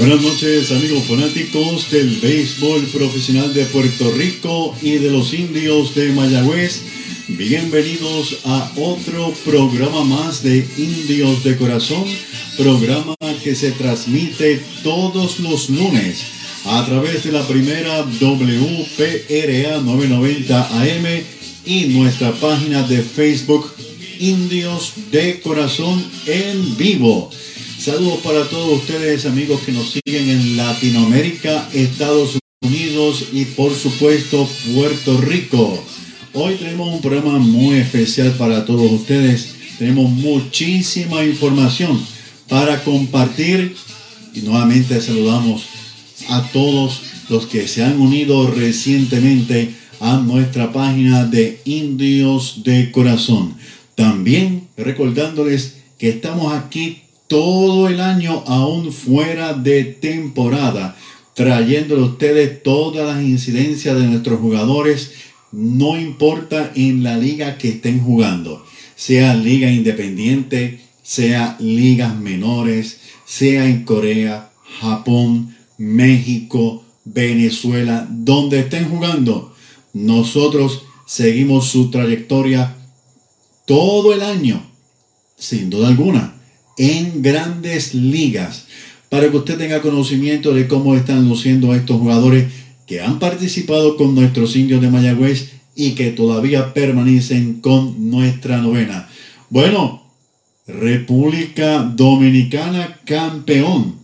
Buenas noches amigos fanáticos del béisbol profesional de Puerto Rico y de los indios de Mayagüez. Bienvenidos a otro programa más de Indios de Corazón, programa que se transmite todos los lunes a través de la primera WPRA 990 AM y nuestra página de Facebook Indios de Corazón en vivo. Saludos para todos ustedes amigos que nos siguen en Latinoamérica, Estados Unidos y por supuesto Puerto Rico. Hoy tenemos un programa muy especial para todos ustedes. Tenemos muchísima información para compartir y nuevamente saludamos a todos los que se han unido recientemente a nuestra página de Indios de Corazón. También recordándoles que estamos aquí todo el año aún fuera de temporada, trayéndole a ustedes todas las incidencias de nuestros jugadores no importa en la liga que estén jugando, sea liga independiente, sea ligas menores, sea en Corea, Japón, México, Venezuela, donde estén jugando, nosotros seguimos su trayectoria todo el año, sin duda alguna, en grandes ligas, para que usted tenga conocimiento de cómo están luciendo estos jugadores que han participado con nuestros indios de Mayagüez y que todavía permanecen con nuestra novena. Bueno, República Dominicana campeón,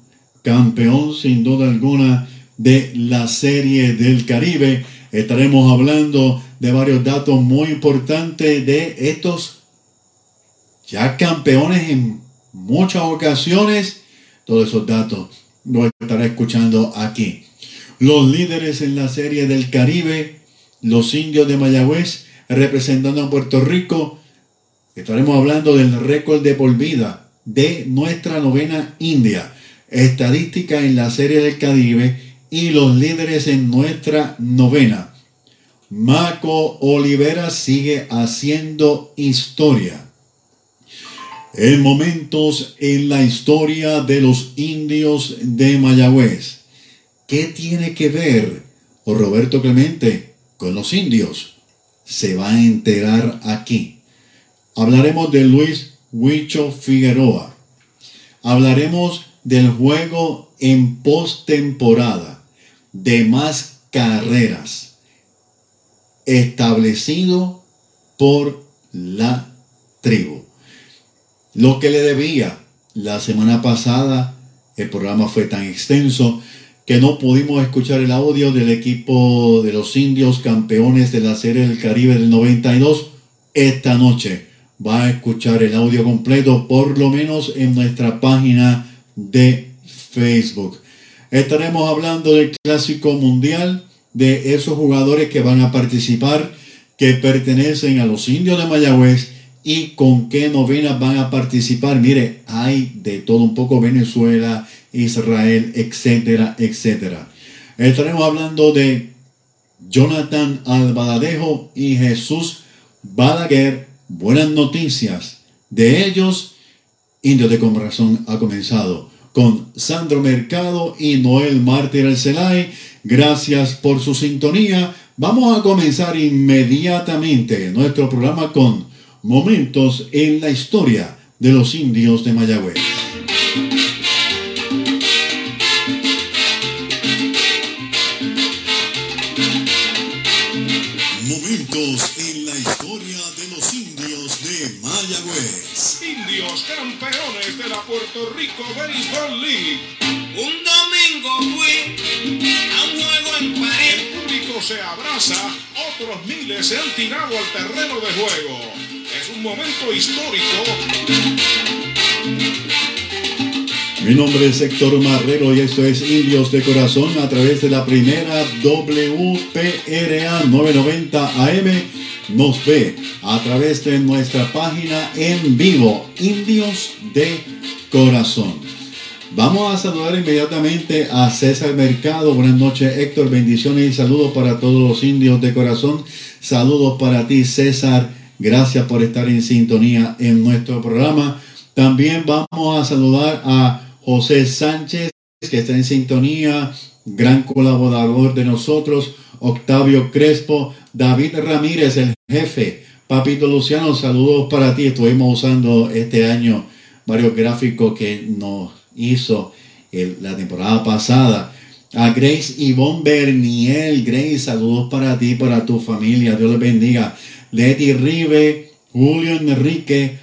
campeón sin duda alguna de la Serie del Caribe. Estaremos hablando de varios datos muy importantes de estos ya campeones en muchas ocasiones. Todos esos datos los estaré escuchando aquí los líderes en la Serie del Caribe, los indios de Mayagüez, representando a Puerto Rico. Estaremos hablando del récord de por vida de nuestra novena India, estadística en la Serie del Caribe y los líderes en nuestra novena. Marco Olivera sigue haciendo historia. En momentos en la historia de los indios de Mayagüez. ¿Qué tiene que ver Roberto Clemente con los indios? Se va a enterar aquí. Hablaremos de Luis Huicho Figueroa. Hablaremos del juego en postemporada, de más carreras, establecido por la tribu. Lo que le debía la semana pasada, el programa fue tan extenso que no pudimos escuchar el audio del equipo de los indios campeones de la Serie del Caribe del 92. Esta noche va a escuchar el audio completo, por lo menos en nuestra página de Facebook. Estaremos hablando del Clásico Mundial, de esos jugadores que van a participar, que pertenecen a los indios de Mayagüez y con qué novenas van a participar. Mire, hay de todo un poco Venezuela, Israel, etcétera, etcétera. Estaremos hablando de Jonathan Albaladejo y Jesús Balaguer. Buenas noticias. De ellos, Indio de Corazón ha comenzado con Sandro Mercado y Noel Mártir Celay. Gracias por su sintonía. Vamos a comenzar inmediatamente nuestro programa con momentos en la historia de los indios de Mayagüez. Momentos en la historia de los indios de Mayagüez. Indios campeones de la Puerto Rico Baseball League. Un domingo fui a un juego en París. El público se abraza, otros miles se han tirado al terreno de juego. Un momento histórico. Mi nombre es Héctor Marrero y esto es Indios de Corazón a través de la primera WPRA 990 AM. Nos ve a través de nuestra página en vivo, Indios de Corazón. Vamos a saludar inmediatamente a César Mercado. Buenas noches, Héctor. Bendiciones y saludos para todos los indios de corazón. Saludos para ti, César. Gracias por estar en sintonía en nuestro programa. También vamos a saludar a José Sánchez, que está en sintonía, gran colaborador de nosotros. Octavio Crespo, David Ramírez, el jefe. Papito Luciano, saludos para ti. Estuvimos usando este año varios gráficos que nos hizo la temporada pasada. A Grace Ivonne Berniel, Grace, saludos para ti, para tu familia, Dios les bendiga. Leti Rive, Julio Enrique,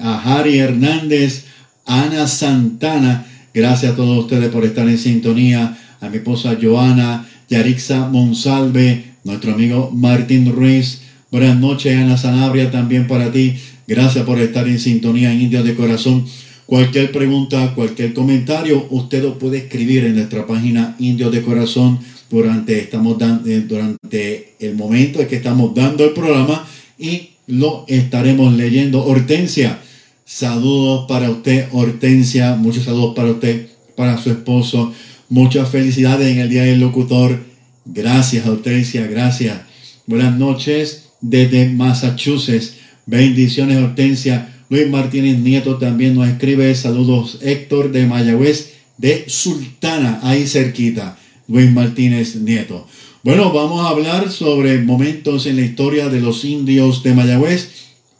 a Harry Hernández, Ana Santana, gracias a todos ustedes por estar en sintonía. A mi esposa Joana, Yarixa Monsalve, nuestro amigo Martín Ruiz. Buenas noches, Ana Sanabria, también para ti. Gracias por estar en sintonía en Indios de Corazón. Cualquier pregunta, cualquier comentario, usted lo puede escribir en nuestra página Indios de Corazón durante, estamos dando, eh, durante el momento en que estamos dando el programa y lo estaremos leyendo. Hortensia, saludos para usted, Hortensia, muchos saludos para usted, para su esposo, muchas felicidades en el Día del Locutor. Gracias, Hortensia, gracias. Buenas noches desde Massachusetts. Bendiciones, Hortensia. Luis Martínez Nieto también nos escribe saludos. Héctor de Mayagüez de Sultana, ahí cerquita. Luis Martínez Nieto. Bueno, vamos a hablar sobre momentos en la historia de los indios de Mayagüez,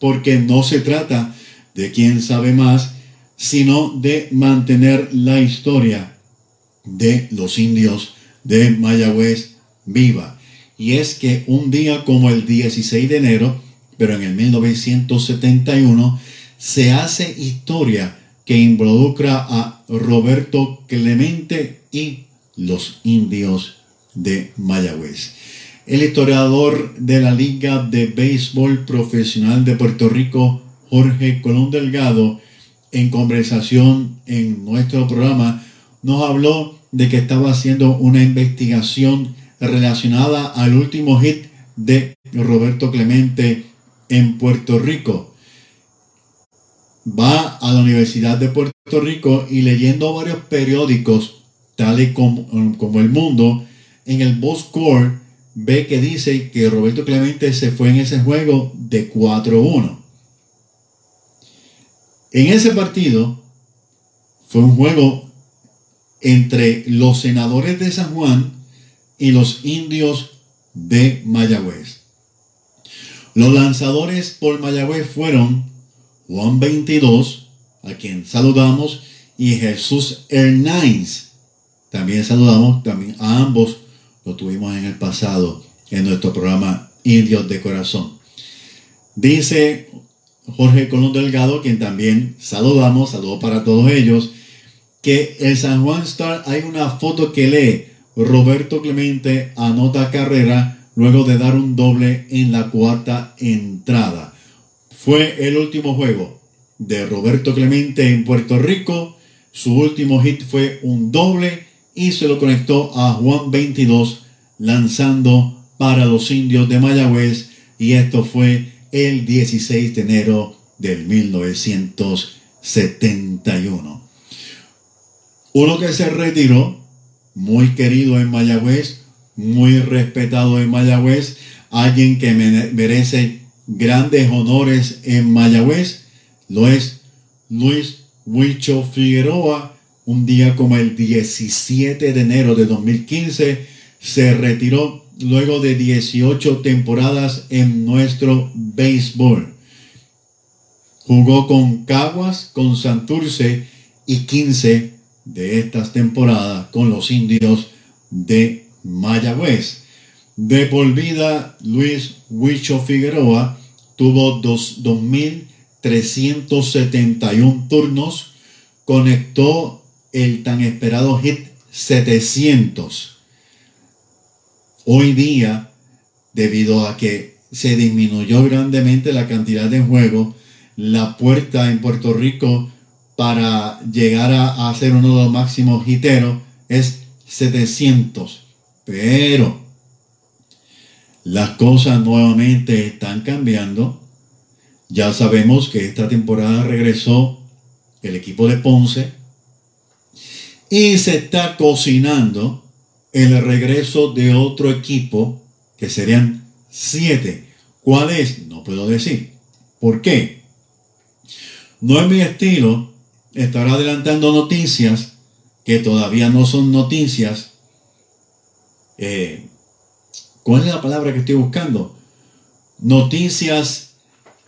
porque no se trata de quién sabe más, sino de mantener la historia de los indios de Mayagüez viva. Y es que un día como el 16 de enero, pero en el 1971, se hace historia que involucra a Roberto Clemente y los indios de Mayagüez. El historiador de la Liga de Béisbol Profesional de Puerto Rico, Jorge Colón Delgado, en conversación en nuestro programa, nos habló de que estaba haciendo una investigación relacionada al último hit de Roberto Clemente en Puerto Rico va a la Universidad de Puerto Rico y leyendo varios periódicos, tales como, como El Mundo, en el Boss Score ve que dice que Roberto Clemente se fue en ese juego de 4-1. En ese partido fue un juego entre los senadores de San Juan y los indios de Mayagüez. Los lanzadores por Mayagüez fueron Juan 22, a quien saludamos, y Jesús Hernández. También saludamos, también a ambos lo tuvimos en el pasado en nuestro programa Indios de Corazón. Dice Jorge Colón Delgado, quien también saludamos, saludo para todos ellos, que el San Juan Star hay una foto que lee Roberto Clemente anota carrera luego de dar un doble en la cuarta entrada. Fue el último juego de Roberto Clemente en Puerto Rico. Su último hit fue un doble y se lo conectó a Juan 22 lanzando para los indios de Mayagüez y esto fue el 16 de enero del 1971. Uno que se retiró, muy querido en Mayagüez, muy respetado en Mayagüez, alguien que merece grandes honores en Mayagüez lo es Luis Huicho Figueroa. Un día como el 17 de enero de 2015 se retiró luego de 18 temporadas en nuestro béisbol. Jugó con Caguas, con Santurce y 15 de estas temporadas con los indios de Mayagüez. De por vida, Luis Huicho Figueroa tuvo 2.371 turnos, conectó el tan esperado hit 700. Hoy día, debido a que se disminuyó grandemente la cantidad de juego. La puerta en Puerto Rico para llegar a, a ser uno de los máximos hiteros es 700. Pero las cosas nuevamente están cambiando. Ya sabemos que esta temporada regresó el equipo de Ponce y se está cocinando el regreso de otro equipo que serían siete. ¿Cuál es? No puedo decir. ¿Por qué? No es mi estilo estar adelantando noticias que todavía no son noticias. Eh, ¿Cuál es la palabra que estoy buscando? Noticias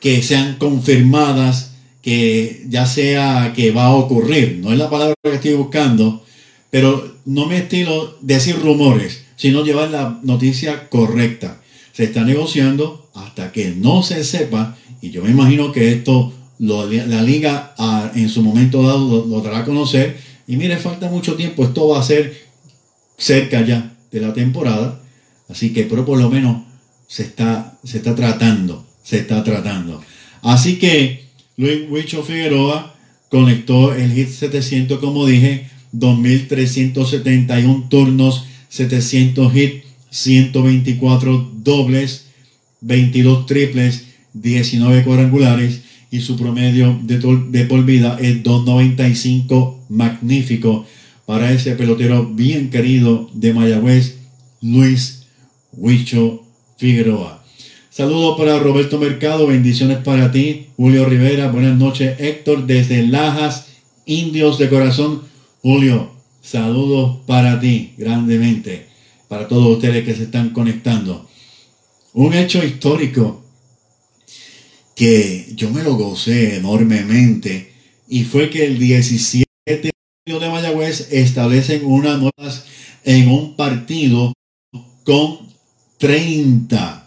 que sean confirmadas, que ya sea que va a ocurrir. No es la palabra que estoy buscando, pero no me estilo decir rumores, sino llevar la noticia correcta. Se está negociando hasta que no se sepa, y yo me imagino que esto la liga ah, en su momento dado lo, dará a conocer. Y mire, falta mucho tiempo, esto va a ser cerca ya de la temporada. Así que, pero por lo menos se está, se está tratando, se está tratando. Así que Luis Huicho Figueroa conectó el hit 700, como dije, 2.371 turnos, 700 hits, 124 dobles, 22 triples, 19 cuadrangulares y su promedio de, de por vida es 2.95, magnífico para ese pelotero bien querido de Mayagüez, Luis Huicho Figueroa. Saludos para Roberto Mercado, bendiciones para ti, Julio Rivera, buenas noches, Héctor desde Lajas, Indios de Corazón. Julio, saludos para ti grandemente, para todos ustedes que se están conectando. Un hecho histórico que yo me lo gocé enormemente y fue que el 17 de Mayagüez establecen unas nuevas en un partido con 30.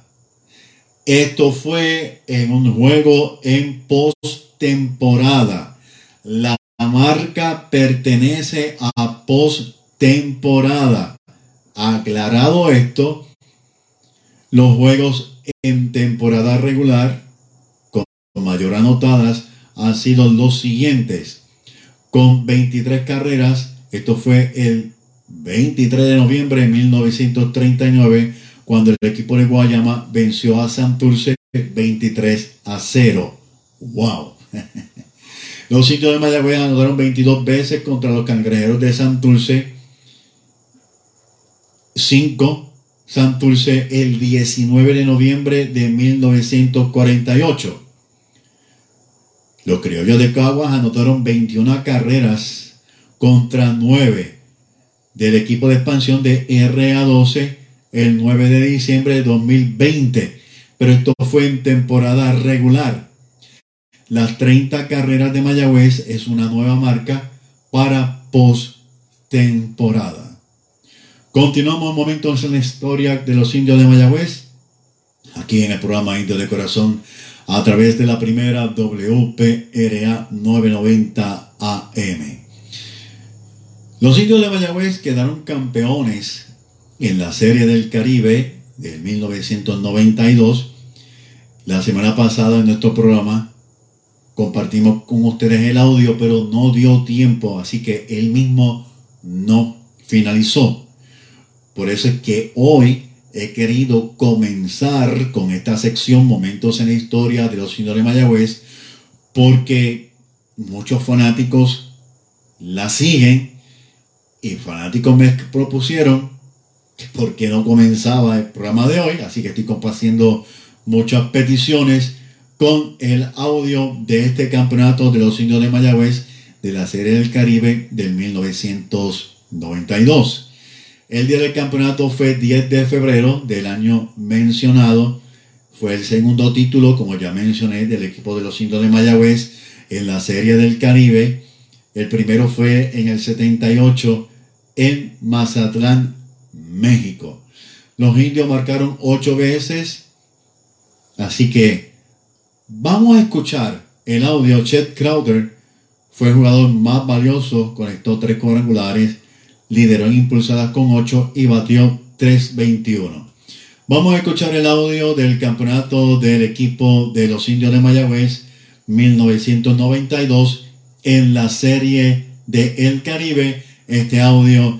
Esto fue en un juego en postemporada. La marca pertenece a postemporada. Aclarado esto, los juegos en temporada regular mayor anotadas han sido los siguientes. Con 23 carreras, esto fue el 23 de noviembre de 1939, cuando el equipo de Guayama venció a Santurce 23 a 0. ¡Wow! Los sitios de Mayagüez anotaron 22 veces contra los cangrejeros de Santurce. 5 Santurce el 19 de noviembre de 1948. Los criollos de Caguas anotaron 21 carreras contra 9 del equipo de expansión de RA12 el 9 de diciembre de 2020. Pero esto fue en temporada regular. Las 30 carreras de Mayagüez es una nueva marca para post-temporada. Continuamos momentos en la historia de los indios de Mayagüez. Aquí en el programa Indio de Corazón a través de la primera WPRA 990 AM. Los indios de Mayagüez quedaron campeones en la Serie del Caribe del 1992. La semana pasada en nuestro programa compartimos con ustedes el audio, pero no dio tiempo, así que él mismo no finalizó. Por eso es que hoy he querido comenzar con esta sección Momentos en la Historia de los Señores Mayagüez porque muchos fanáticos la siguen y fanáticos me propusieron que por qué no comenzaba el programa de hoy, así que estoy compartiendo muchas peticiones con el audio de este campeonato de los indios de Mayagüez de la Serie del Caribe del 1992. El día del campeonato fue 10 de febrero del año mencionado. Fue el segundo título, como ya mencioné, del equipo de los indios de Mayagüez en la Serie del Caribe. El primero fue en el 78 en Mazatlán, México. Los indios marcaron ocho veces. Así que vamos a escuchar el audio. Chet Crowder fue el jugador más valioso, conectó tres cuadrangulares lideró en impulsadas con 8 y batió 3.21. Vamos a escuchar el audio del campeonato del equipo de los indios de Mayagüez 1992 en la serie de El Caribe. Este audio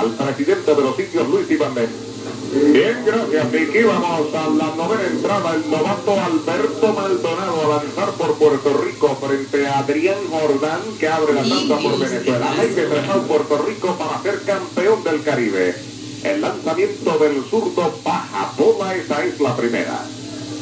al presidente de los sitios Luis Iván Bien, gracias Vicky. Vamos a la novena entrada. El novato Alberto Maldonado a lanzar por Puerto Rico frente a Adrián Jordán que abre la tanda por Venezuela. Hay que trabajar Puerto Rico para ser campeón del Caribe. El lanzamiento del zurdo baja bola, esa es la primera.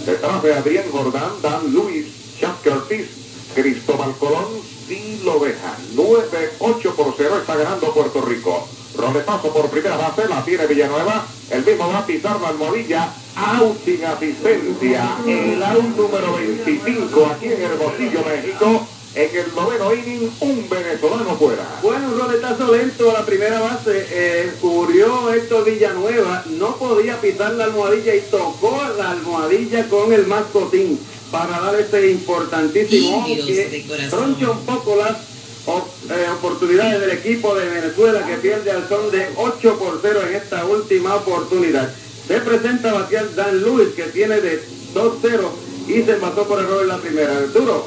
Detrás de Adrián Jordán, Dan Luis, Chuck Curtis, Cristóbal Colón, sí lo deja. 9-8 por 0 está ganando Puerto Rico. Roletazo por primera base, la tiene Villanueva. El mismo va a pisar la almohadilla. Out sin asistencia. El out número 25 aquí en Hermosillo, México. En el noveno inning, un venezolano fuera. Bueno, un roletazo lento a la primera base. Eh, cubrió Héctor Villanueva. No podía pisar la almohadilla y tocó la almohadilla con el mascotín para dar este importantísimo Indios que de corazón. troncha un poco las eh, oportunidades del equipo de Venezuela que pierde al son de 8 por 0 en esta última oportunidad. Se presenta batear Dan Lewis que tiene de 2-0 y se pasó por error en la primera. Arturo.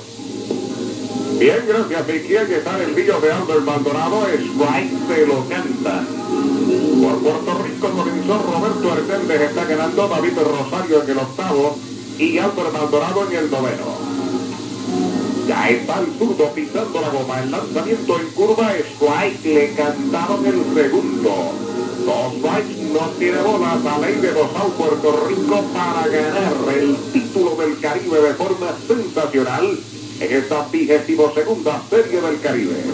Bien, gracias, Vicky. Aquí está el envío de Albert Maldonado. Strike se lo canta. Por Puerto Rico comenzó Roberto Hernández. Está ganando David Rosario en el octavo y Albert Maldonado en el noveno. Ya está el zurdo pisando la goma. El lanzamiento en curva. Strike le cantaron el segundo. Dos strikes no tiene bolas. A ley de Dosal Puerto Rico para ganar el título del Caribe de forma sensacional en esta vigésimo segunda serie del Caribe.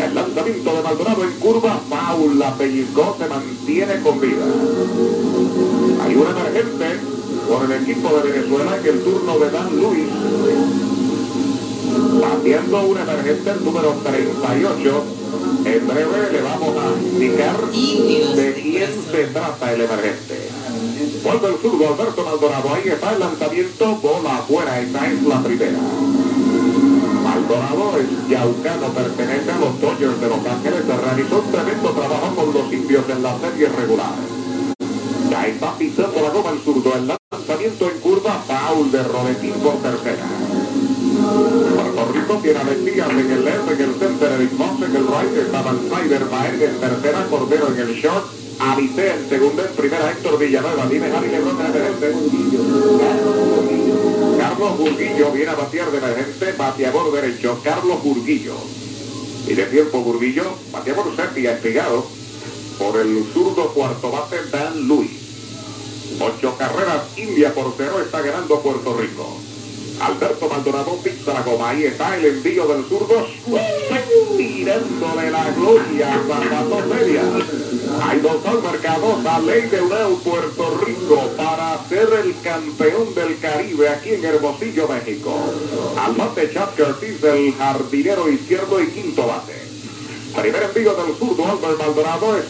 El lanzamiento de Maldonado en curva, foul, la pellizcó, se mantiene con vida. Hay un emergente por el equipo de Venezuela en el turno de Dan Luis. Batiendo un emergente, el número 38. En breve le vamos a indicar de quién se trata el emergente. Vuelve el zurdo Alberto Maldonado. Ahí está el lanzamiento. Bola afuera. Esta es la primera. Maldonado es yaucano, pertenece a los Dodgers de Los Ángeles. Realizó un tremendo trabajo con los indios en la serie regular. Ya está pisando la goma el zurdo. El lanzamiento en curva. Foul de Roletín por tercera. Puerto Rico tiene a Mesías en el left, en el center, Eric Moss en el right, estaba el Snyder Baer en tercera, Cordero en el short, Avité en segunda, en primera Héctor Villanueva, dime Javi Lebron de emergente. Carlos Burguillo viene a batear de emergente, bateador derecho, Carlos Burguillo. Y de tiempo Burguillo, bateador sepia, espigado por el zurdo cuarto bate Dan Luis. Ocho carreras, India por cero, está ganando Puerto Rico. Alberto Maldonado pisa ahí está el envío del zurdo, tirándole la gloria, zapato media. Hay dos al mercado, la ley de Uneu Puerto Rico para ser el campeón del Caribe aquí en Hermosillo, México. Al bate Chad Curtis, el jardinero izquierdo y quinto bate. Primer envío del zurdo, Albert Maldonado, es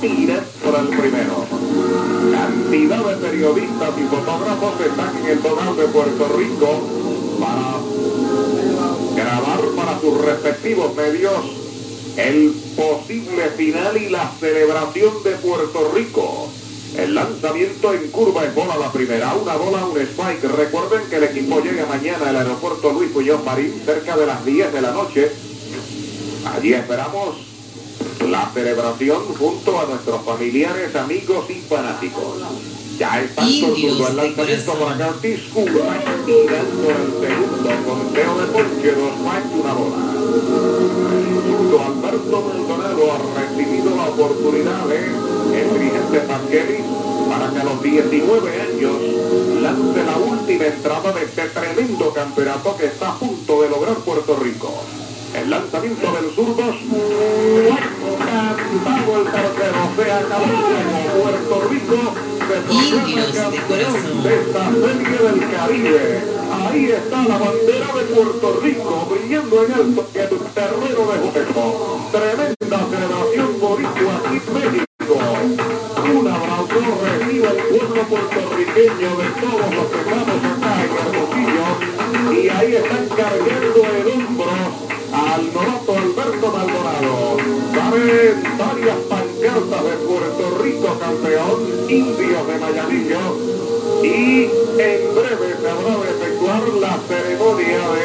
tira por el primero. Cantidad de periodistas y fotógrafos están en el total de Puerto Rico para grabar para sus respectivos medios el posible final y la celebración de Puerto Rico. El lanzamiento en curva en bola la primera, una bola, un spike. Recuerden que el equipo llega mañana al aeropuerto Luis Muñoz Marín cerca de las 10 de la noche. Allí esperamos la celebración junto a nuestros familiares, amigos y fanáticos. Ya está zurdo el lanzamiento para Curtis Cuba, tirando el segundo conteo de ponche, dos strikes, una bola. El zurdo Alberto Maldonado ha recibido la oportunidad de el dirigente para que a los 19 años lance la última entrada de este tremendo campeonato que está a punto de lograr Puerto Rico. El lanzamiento del zurdo cantado el el. Puerto Rico de esta serie del Caribe. Ahí está la bandera de Puerto Rico brillando en en el terreno de juego. Tremenda celebración boricua en México. Un abrazo recibe el pueblo puertorriqueño de todos los que estamos acá en Hermosillo. Y ahí están cargando Varias pancartas de Puerto Rico campeón, indios de Mayamillo. Y en breve se habrá de efectuar la ceremonia de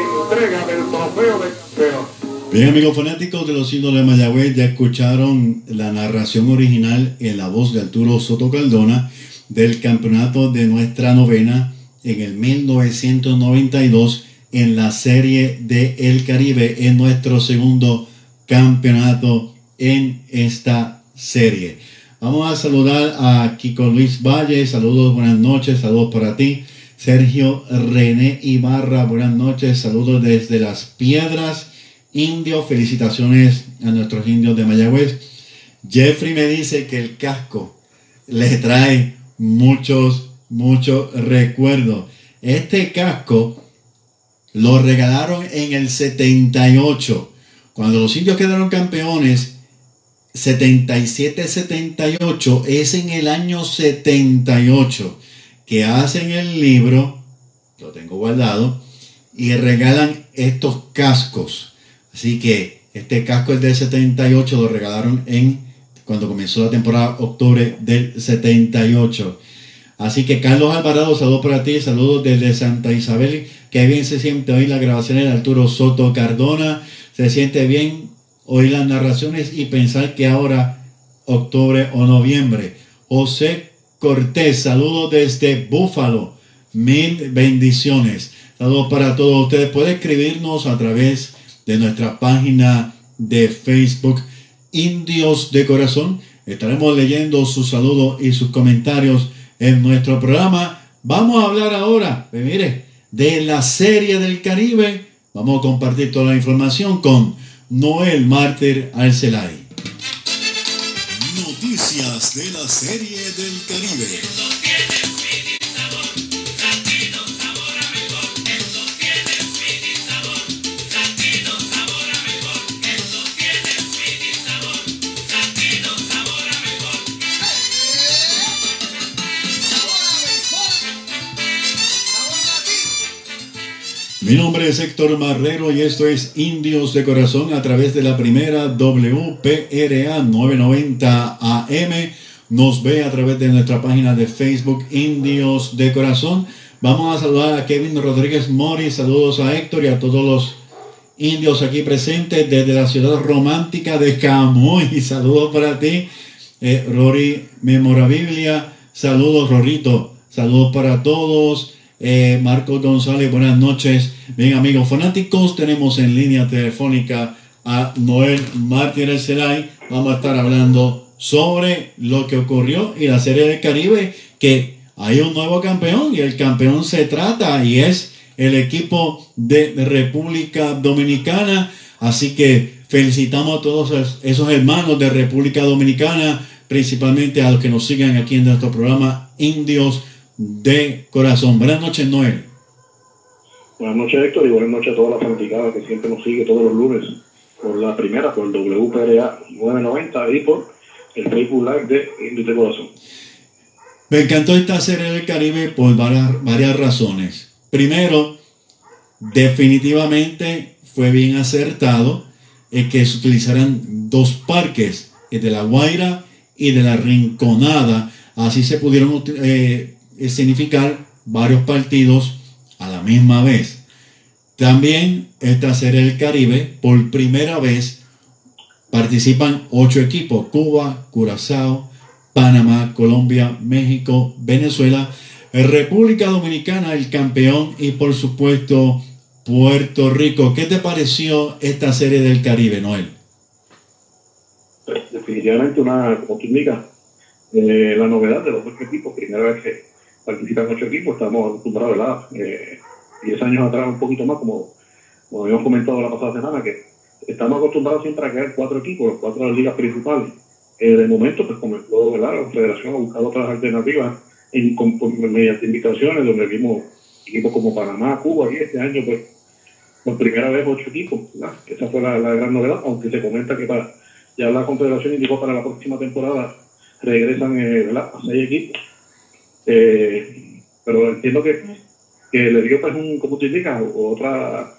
entrega del trofeo de campeón. Bien, amigos fanáticos de los ídolos de Mayagüez, ya escucharon la narración original en la voz de Arturo Soto Caldona del campeonato de nuestra novena en el 1992 en la serie de El Caribe en nuestro segundo campeonato en esta serie. Vamos a saludar a Kiko Luis Valle, saludos, buenas noches, saludos para ti. Sergio René Ibarra, buenas noches, saludos desde Las Piedras, Indio, felicitaciones a nuestros indios de Mayagüez. Jeffrey me dice que el casco le trae muchos, muchos recuerdos. Este casco lo regalaron en el 78. Cuando los indios quedaron campeones, 77-78, es en el año 78 que hacen el libro, lo tengo guardado, y regalan estos cascos. Así que este casco es del 78, lo regalaron en cuando comenzó la temporada octubre del 78. Así que Carlos Alvarado, saludos para ti, saludos desde Santa Isabel. Que bien se siente hoy la grabación de Arturo Soto Cardona. Se siente bien oír las narraciones y pensar que ahora, octubre o noviembre. José Cortés, saludos desde Búfalo. Mil bendiciones. Saludos para todos ustedes. Puede escribirnos a través de nuestra página de Facebook, Indios de Corazón. Estaremos leyendo sus saludos y sus comentarios en nuestro programa. Vamos a hablar ahora, pues mire, de la serie del Caribe. Vamos a compartir toda la información con Noel Mártir Arcelay. Noticias de la serie del Caribe. Mi nombre es Héctor Marrero y esto es Indios de Corazón a través de la primera WPRA 990 AM. Nos ve a través de nuestra página de Facebook Indios de Corazón. Vamos a saludar a Kevin Rodríguez Mori, saludos a Héctor y a todos los indios aquí presentes desde la ciudad romántica de Camuy. Saludos para ti, eh, Rory Memorabilia. Saludos, Rorito. Saludos para todos. Eh, Marcos González, buenas noches. Bien, amigos fanáticos, tenemos en línea telefónica a Noel Martínez Celay. Vamos a estar hablando sobre lo que ocurrió y la Serie del Caribe, que hay un nuevo campeón y el campeón se trata y es el equipo de República Dominicana. Así que felicitamos a todos esos hermanos de República Dominicana, principalmente a los que nos siguen aquí en nuestro programa Indios de Corazón. Buenas noches, Noel. Buenas noches, Héctor, y buenas noches a toda la fanaticada que siempre nos sigue todos los lunes por la primera, por el WPRA 990 y por el Facebook Live de Indios de Corazón. Me encantó esta serie del Caribe por varias, varias razones. Primero, definitivamente fue bien acertado el que se utilizaran dos parques, el de La Guaira y de La Rinconada. Así se pudieron eh, significar varios partidos a la misma vez. También esta serie del Caribe, por primera vez, participan ocho equipos, Cuba, Curazao, Panamá, Colombia, México, Venezuela, República Dominicana, el campeón y por supuesto Puerto Rico. ¿Qué te pareció esta serie del Caribe, Noel? Pues, definitivamente una, como tú indicas, eh, la novedad de los dos equipos, primera vez que participan ocho equipos, estamos acostumbrados, ¿verdad? Eh, diez años atrás, un poquito más, como, como habíamos comentado la pasada semana, que estamos acostumbrados siempre a crear cuatro equipos, cuatro de las ligas principales. Eh, de momento, pues comenzó ¿verdad? la federación a buscar otras alternativas en, con, mediante invitaciones, donde vimos equipos como Panamá, Cuba, y este año, pues, por primera vez ocho equipos, ¿verdad? Esa fue la, la gran novedad, aunque se comenta que para, ya la Confederación indicó para la próxima temporada regresan eh, ¿verdad? a seis equipos. Eh, pero entiendo que, que le dio pues un, como te indica, otra,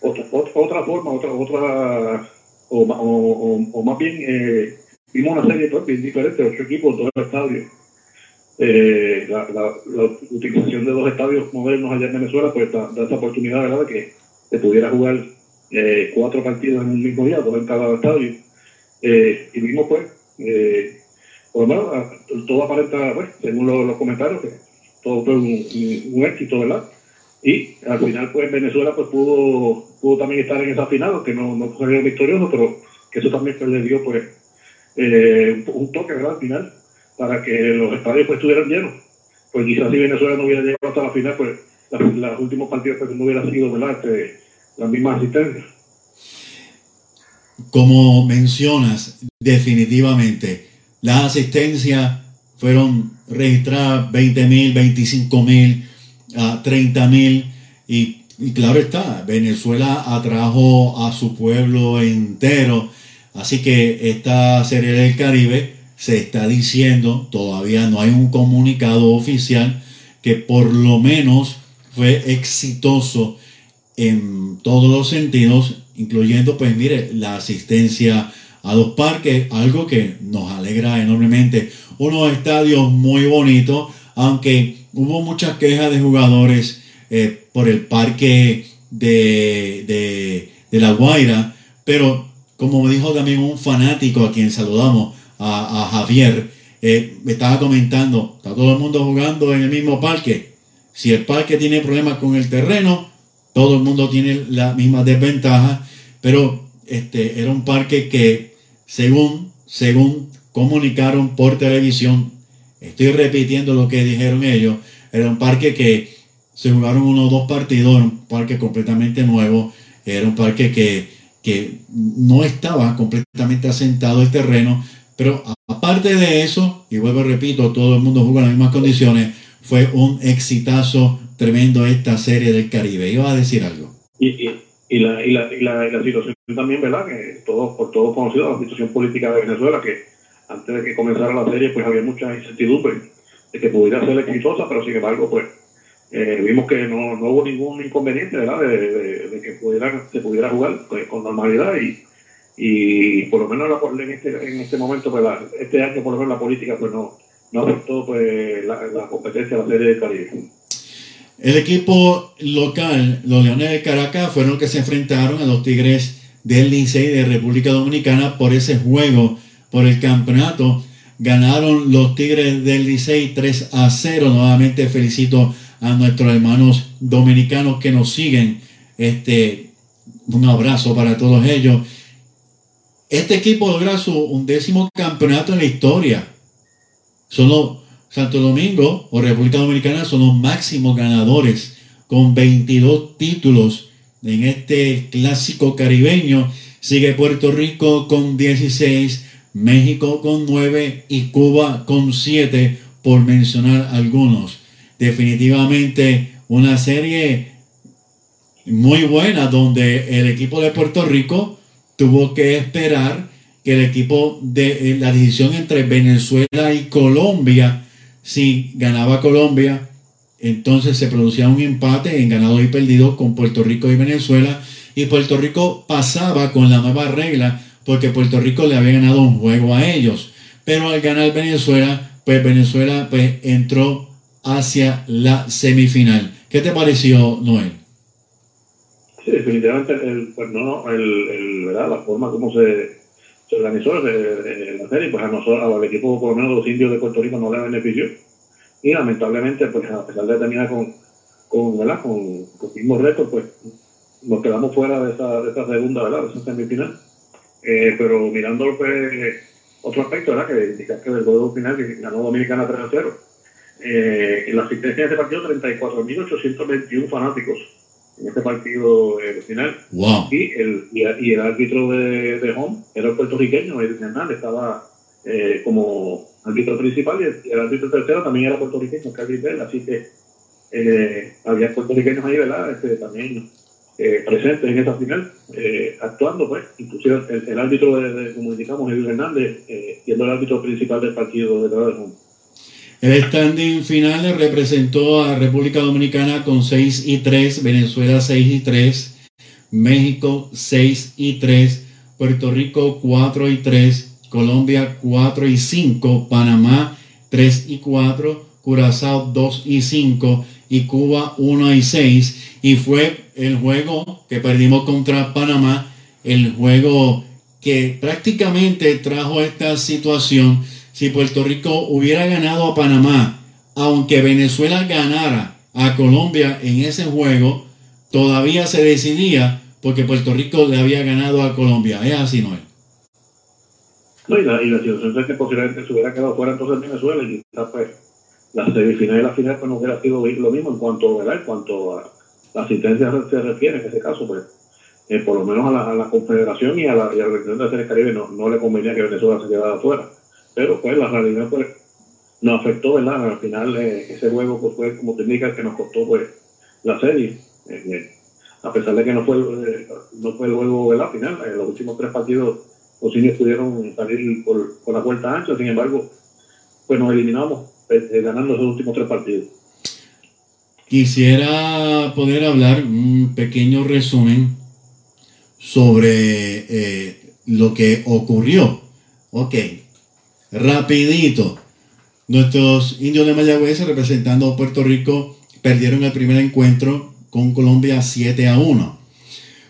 otra, otra, forma, otra, otra o, o- o más bien eh, vimos una serie pues, bien diferente, ocho equipos, dos estadios. Eh, la, la, la utilización de dos estadios modernos allá en Venezuela pues da, da esa oportunidad ¿verdad? de que se pudiera jugar eh, cuatro partidos en un mismo día, dos en cada estadio. Eh, y vimos pues, eh, por lo menos, a- todo aparenta, pues, según lo- los comentarios, que todo fue un, éxito, ¿verdad? Y al final, pues, Venezuela pues pudo, pudo también estar en esa final, aunque no, no salió victorioso, pero que eso también pues, le dio, pues, eh, un, toque, ¿verdad? Al final, para que los estadios pues estuvieran llenos. Pues quizás si Venezuela no hubiera llegado hasta la final, pues, los últimos partidos pues, no hubiera sido, ¿verdad? Este, mismas asistencias. Como mencionas, definitivamente, las asistencias fueron registradas 20 mil, 25 mil, 30 mil. Y, y claro está, Venezuela atrajo a su pueblo entero, así que esta serie del Caribe se está diciendo, todavía no hay un comunicado oficial, que por lo menos fue exitoso en todos los sentidos, incluyendo, pues mire, la asistencia a los parques, algo que nos alegra enormemente. Unos estadios muy bonitos, aunque hubo muchas quejas de jugadores eh, por el parque de, de, La Guaira, pero como me dijo también un fanático a quien saludamos, a, Javier, eh, me estaba comentando, está todo el mundo jugando en el mismo parque. Si el parque tiene problemas con el terreno, todo el mundo tiene la misma desventaja, pero este era un parque que según según comunicaron por televisión, estoy repitiendo lo que dijeron ellos, era un parque que se jugaron uno o dos partidos, era un parque completamente nuevo, era un parque que, que no estaba completamente asentado el terreno, pero aparte de eso, y vuelvo repito, todo el mundo jugó en las mismas condiciones, fue un exitazo tremendo esta serie del Caribe. Iba a decir algo. Y, la, y, la, y, la, situación también, ¿verdad? Que todos, por todos conocido, la situación política de Venezuela, que antes de que comenzara la serie, pues había mucha incertidumbre de que pudiera ser exitosa, pero sin embargo, pues eh, vimos que no, no hubo ningún inconveniente, ¿verdad? De, de, de que pudiera, se pudiera jugar pues, con normalidad y, y por lo menos la, en, este, en este momento, pues la, este año por lo menos la política pues no, no afectó pues, la, competencia de la serie del Caribe. El equipo local, los Leones de Caracas, fueron los que se enfrentaron a los Tigres del Licey de República Dominicana por ese juego, por el campeonato. Ganaron los Tigres del Licey 3 a 0. Nuevamente felicito a nuestros hermanos dominicanos que nos siguen. Este, un abrazo para todos ellos. Este equipo logra su undécimo campeonato en la historia. Solo Santo Domingo o República Dominicana son los máximos ganadores con 22 títulos en este clásico caribeño. Sigue Puerto Rico con 16, México con 9 y Cuba con 7, por mencionar algunos. Definitivamente una serie muy buena donde el equipo de Puerto Rico tuvo que esperar que el equipo de la decisión entre Venezuela y Colombia si ganaba Colombia, entonces se producía un empate en ganados y perdidos con Puerto Rico y Venezuela. Y Puerto Rico pasaba con la nueva regla porque Puerto Rico le había ganado un juego a ellos. Pero al ganar Venezuela, pues Venezuela pues, entró hacia la semifinal. ¿Qué te pareció, Noel? Sí, definitivamente, el, pues no, el, el, ¿verdad? la forma como se, se organizó de, la serie, pues a nosotros, al equipo por lo menos los indios de Puerto Rico no le benefició. Y lamentablemente, pues a pesar de terminar con, con, ¿verdad? con, con mismos retos, pues nos quedamos fuera de esa, de esa segunda, ¿verdad? De esa semifinal. Eh, pero mirando pues, otro aspecto, ¿verdad? Que indica que del juego final que ganó Dominicana 3 a 0. Eh, en la asistencia de ese partido, 34.821 fanáticos en este partido eh, final. Wow. Y, el, y, y, el árbitro de, de home era el puertorriqueño, Edwin Hernández, estaba eh, como árbitro principal y el, el, árbitro tercero también era puertorriqueño, Carly Bell, así que eh, había puertorriqueños ahí, ¿verdad? Este, también eh, presentes en esa final, eh, actuando, pues, inclusive el, el árbitro, de, de, como indicamos, Edwin Hernández, eh, siendo el árbitro principal del partido de Mundo. El standing final representó a República Dominicana con 6 y 3, Venezuela 6 y 3, México 6 y 3, Puerto Rico 4 y 3, Colombia 4 y 5, Panamá 3 y 4, Curazao 2 y 5 y Cuba 1 y 6. Y fue el juego que perdimos contra Panamá, el juego que prácticamente trajo esta situación. Si Puerto Rico hubiera ganado a Panamá, aunque Venezuela ganara a Colombia en ese juego, todavía se decidía porque Puerto Rico le había ganado a Colombia. Es así, Noel. No, y la, y la situación es que posiblemente se hubiera quedado fuera entonces Venezuela y quizás pues la semifinal y la final pues no hubiera sido lo mismo en cuanto, ¿verdad? En cuanto a la asistencia se refiere en ese caso, pues eh, por lo menos a la, a la, confederación y a la, y a la región de Caribe no, no le convenía que Venezuela se quedara fuera. Pero pues la realidad pues nos afectó, ¿verdad? Al final eh, ese juego pues fue como técnica que nos costó pues la serie. Eh, a pesar de que no fue, no fue el juego la final, los últimos tres partidos los indios pudieron salir por, por la puerta ancha, sin embargo, pues nos eliminamos eh, ganando esos últimos tres partidos. Quisiera poder hablar un pequeño resumen sobre eh, lo que ocurrió. Ok, rapidito. Nuestros indios de Mayagüez representando a Puerto Rico perdieron el primer encuentro con Colombia 7 a 1.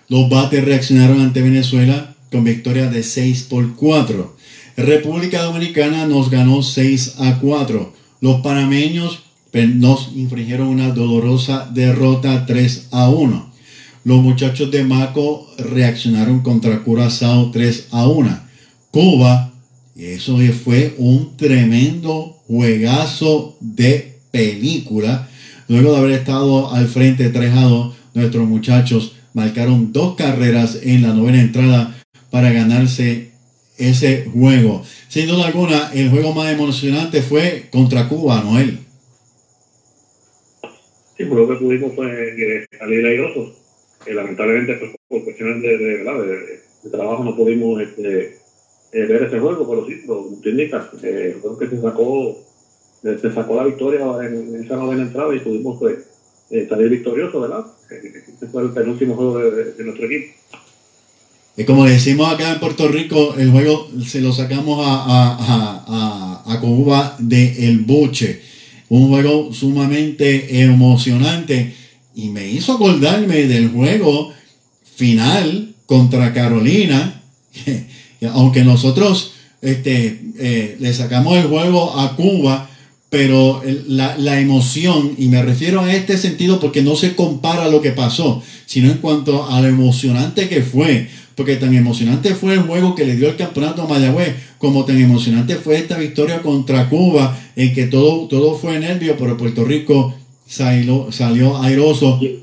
Los bates reaccionaron ante Venezuela con victoria de 6 por 4. República Dominicana nos ganó 6 a 4. Los panameños nos infringieron una dolorosa derrota 3 a 1. Los muchachos de Maco reaccionaron contra Curazao 3 a 1. Cuba, eso fue un tremendo juegazo de película. Luego de haber estado al frente 3 a 2, nuestros muchachos marcaron dos carreras en la novena entrada para ganarse ese juego. Sin duda alguna, el juego más emocionante fue contra Cuba, Noel. Sí, por lo que pudimos fue eh, salir airosos. Eh, lamentablemente, pues, por cuestiones de, de, trabajo no pudimos este, eh, ver ese juego, pero sí, como te indicas, eh, el juego que se sacó, se sacó la victoria en, en esa novena entrada y pudimos pues, salir victoriosos, ¿verdad? Este fue el penúltimo juego de, de nuestro equipo. Y como decimos acá en Puerto Rico, el juego se lo sacamos a, a, a, a Cuba de El Buche. Un juego sumamente emocionante y me hizo acordarme del juego final contra Carolina. Aunque nosotros este, eh, le sacamos el juego a Cuba, pero la, la, emoción, y me refiero a este sentido porque no se compara lo que pasó, sino en cuanto a lo emocionante que fue porque tan emocionante fue el juego que le dio el campeonato a Mayagüez, como tan emocionante fue esta victoria contra Cuba, en que todo, todo fue nervio, pero Puerto Rico salió, salió airoso. Y,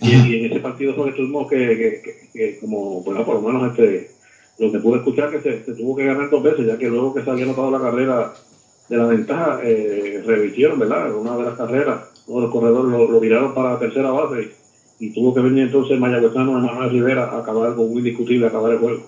y, en ese partido fue que tuvimos que, que, que, que, como, bueno, por lo menos este, lo que pude escuchar, que se, tuvo que ganar dos veces, ya que luego que se había notado la carrera de la ventaja, eh, revirtieron, ¿verdad? Una de las carreras, uno de los corredores lo, viraron para la tercera base y tuvo que venir entonces Mayagüezano Manuel Rivera a acabar con muy discutible, acabar el juego.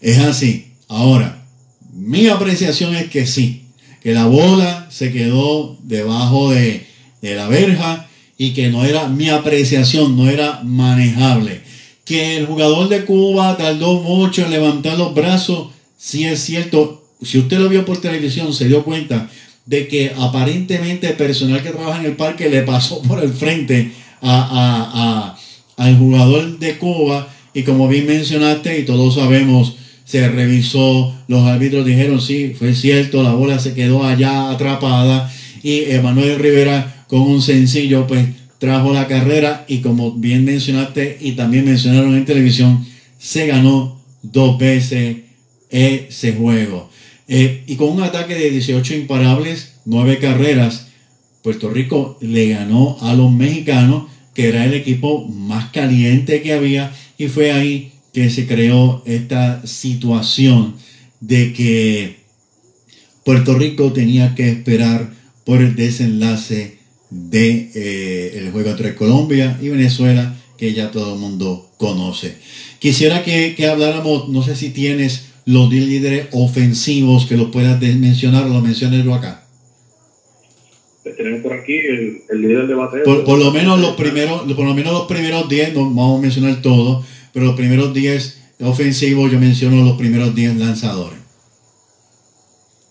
Es así. Ahora, mi apreciación es que sí, que la bola se quedó debajo de, de la verja y que no era mi apreciación, no era manejable. Que el jugador de Cuba tardó mucho en levantar los brazos, sí es cierto. Si usted lo vio por televisión, se dio cuenta de que aparentemente el personal que trabaja en el parque le pasó por el frente a, a, a, al jugador de Cuba y como bien mencionaste y todos sabemos, se revisó, los árbitros dijeron sí, fue cierto, la bola se quedó allá atrapada y Emanuel Rivera con un sencillo pues trajo la carrera y como bien mencionaste y también mencionaron en televisión, se ganó dos veces ese juego. Eh, y con un ataque de 18 imparables, 9 carreras, Puerto Rico le ganó a los mexicanos, que era el equipo más caliente que había, y fue ahí que se creó esta situación de que Puerto Rico tenía que esperar por el desenlace de eh, el juego entre Colombia y Venezuela que ya todo el mundo conoce. Quisiera que, que habláramos, no sé si tienes los líderes ofensivos que lo puedas mencionar o lo menciones tú acá. Tenemos por aquí el, el líder de bateo. Por, por lo menos los primeros, por lo menos los primeros 10, no vamos a mencionar todo, pero los primeros 10 ofensivos yo menciono los primeros 10 lanzadores.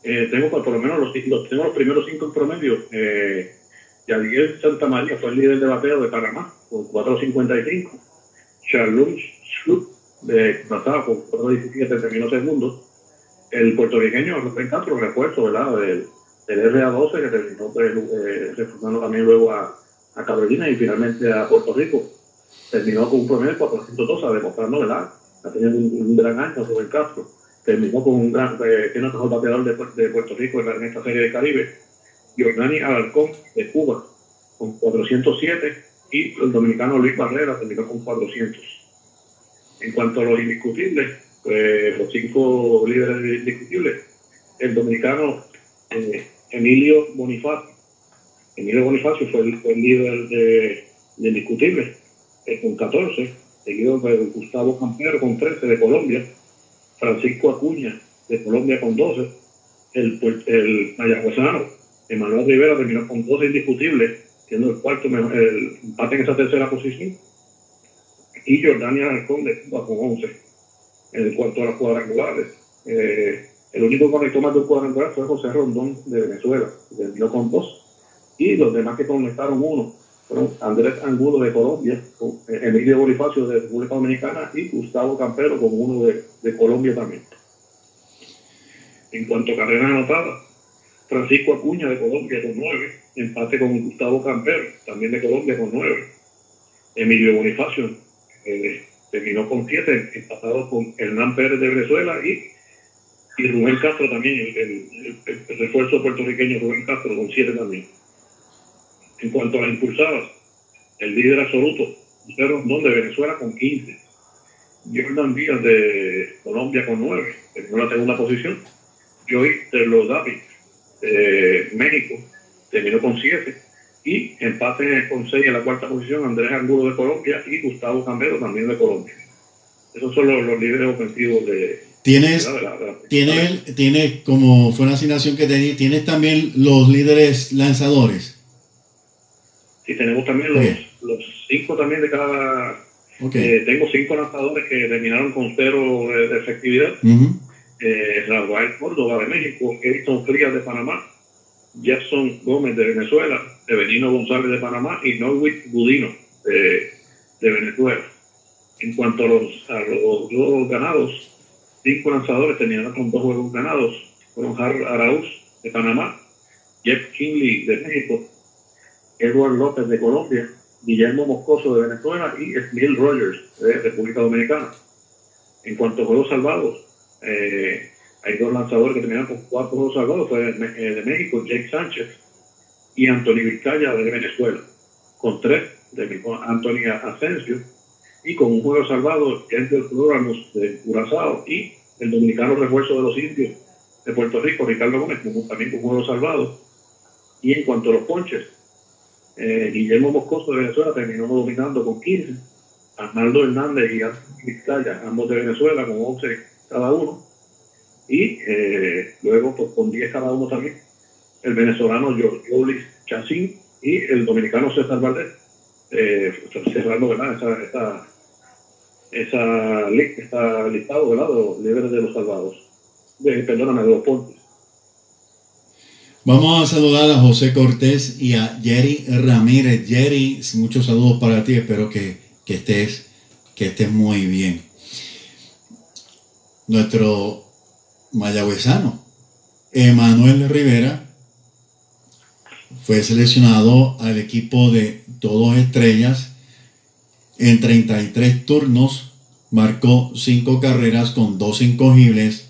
Eh, tengo por, por lo menos los, los- tengo los primeros cinco en promedio. Eh, Yadier Santa María fue el líder de bateo de Panamá con 4.55. Charlus Schlup de Curazao con 4.17 terminó segundo. El puertorriqueño Rubén Castro, refuerzo, ¿verdad? Del, del RA12 que terminó eh, reforzando también luego a, a Carolina y finalmente a Puerto Rico. Terminó con un promedio de 412, demostrando, ¿verdad? Ha tenido un, gran año Rubén Castro terminó con un gran, eh, tiene otro bateador de, de Puerto Rico en, en esta serie de Caribe, Giordani Alarcón de Cuba con 407 y el dominicano Luis Barrera terminó con 400. En cuanto a los indiscutibles, pues, los cinco líderes indiscutibles, el dominicano eh, Emilio Bonifacio. Emilio Bonifacio fue el, fue líder de, de indiscutibles eh, con 14, seguido de Gustavo Campero con 13 de Colombia, Francisco Acuña de Colombia con 12, el, el mayagüezano Emanuel Rivera terminó con 12 indiscutibles, siendo el cuarto el empate en esa tercera posición, y Jordania Alarcón de Cuba con 11 en el cuarto de las cuadrangulares. Eh, el único que conectó más de cuadrangular fue José Rondón de Venezuela, que terminó con 2, y los demás que conectaron uno fueron Andrés Angulo de Colombia, eh, Emilio Bonifacio de República Dominicana y Gustavo Campero con uno de, de Colombia también. En cuanto a carreras anotadas, Francisco Acuña de Colombia con 9, empate con Gustavo Campero, también de Colombia con 9. Emilio Bonifacio eh, terminó con 7, empatado con Hernán Pérez de Venezuela y, y Rubén Castro también, el, el- refuerzo puertorriqueño Rubén Castro con 7 también. En cuanto a las impulsadas, el líder absoluto, José Rondón de Venezuela con 15. Jordan Díaz de Colombia con 9, terminó la segunda posición. Joy Terlodavi de México terminó con 7. Y empate con 6 en la cuarta posición Andrés Angulo de Colombia y Gustavo Campero también de Colombia. Esos son los, los líderes ofensivos de, Tienes, de la- de la- de la- tienes, tienes, como fue una asignación que tenía, tienes también los líderes lanzadores. Sí, tenemos también los, Bien. los cinco también de cada... Ok. eh, tengo cinco lanzadores que terminaron con cero de, efectividad. Ujú. Eh, Rafael Córdoba de México, Edson Frías de Panamá, Jackson Gómez de Venezuela, Evelino González de Panamá y Norwich Budino de, Venezuela. En cuanto a los, a los juegos ganados, cinco lanzadores terminaron con dos juegos ganados. Fueron Har Arauz de Panamá, Jeff Kinley de México, Edward López de Colombia, Guillermo Moscoso de Venezuela y Smil Rogers de República Dominicana. En cuanto a juegos salvados, eh, hay dos lanzadores que terminaron con cuatro juegos salvados, fue eh, de México, Jake Sánchez y Anthony Vizcaya de Venezuela, con tres de mi- Anthony Asensio y con un juego salvado, Edgar Floramos de Curazao y el dominicano refuerzo de los indios de Puerto Rico, Ricardo Gómez, también con juego salvado. Y en cuanto a los ponches, eh, Guillermo Moscoso de Venezuela terminó dominando con 15, Arnaldo Hernández y Vizcaya, ambos de Venezuela, con 11 cada uno. Y eh, luego pues, con 10 cada uno también, el venezolano Jorge Chacín y el dominicano César Valdés, eh, cerrando ¿verdad? esa, esa, esa, li- esta listado ¿verdad? de los líderes de los salvados. De, perdóname, de los pontes. Vamos a saludar a José Cortés y a Jerry Ramírez. Jerry, muchos saludos para ti. Espero que, que estés, que estés muy bien. Nuestro mayagüezano, Emanuel Rivera, fue seleccionado al equipo de Todos Estrellas en 33 turnos. Marcó 5 carreras con 2 incogibles,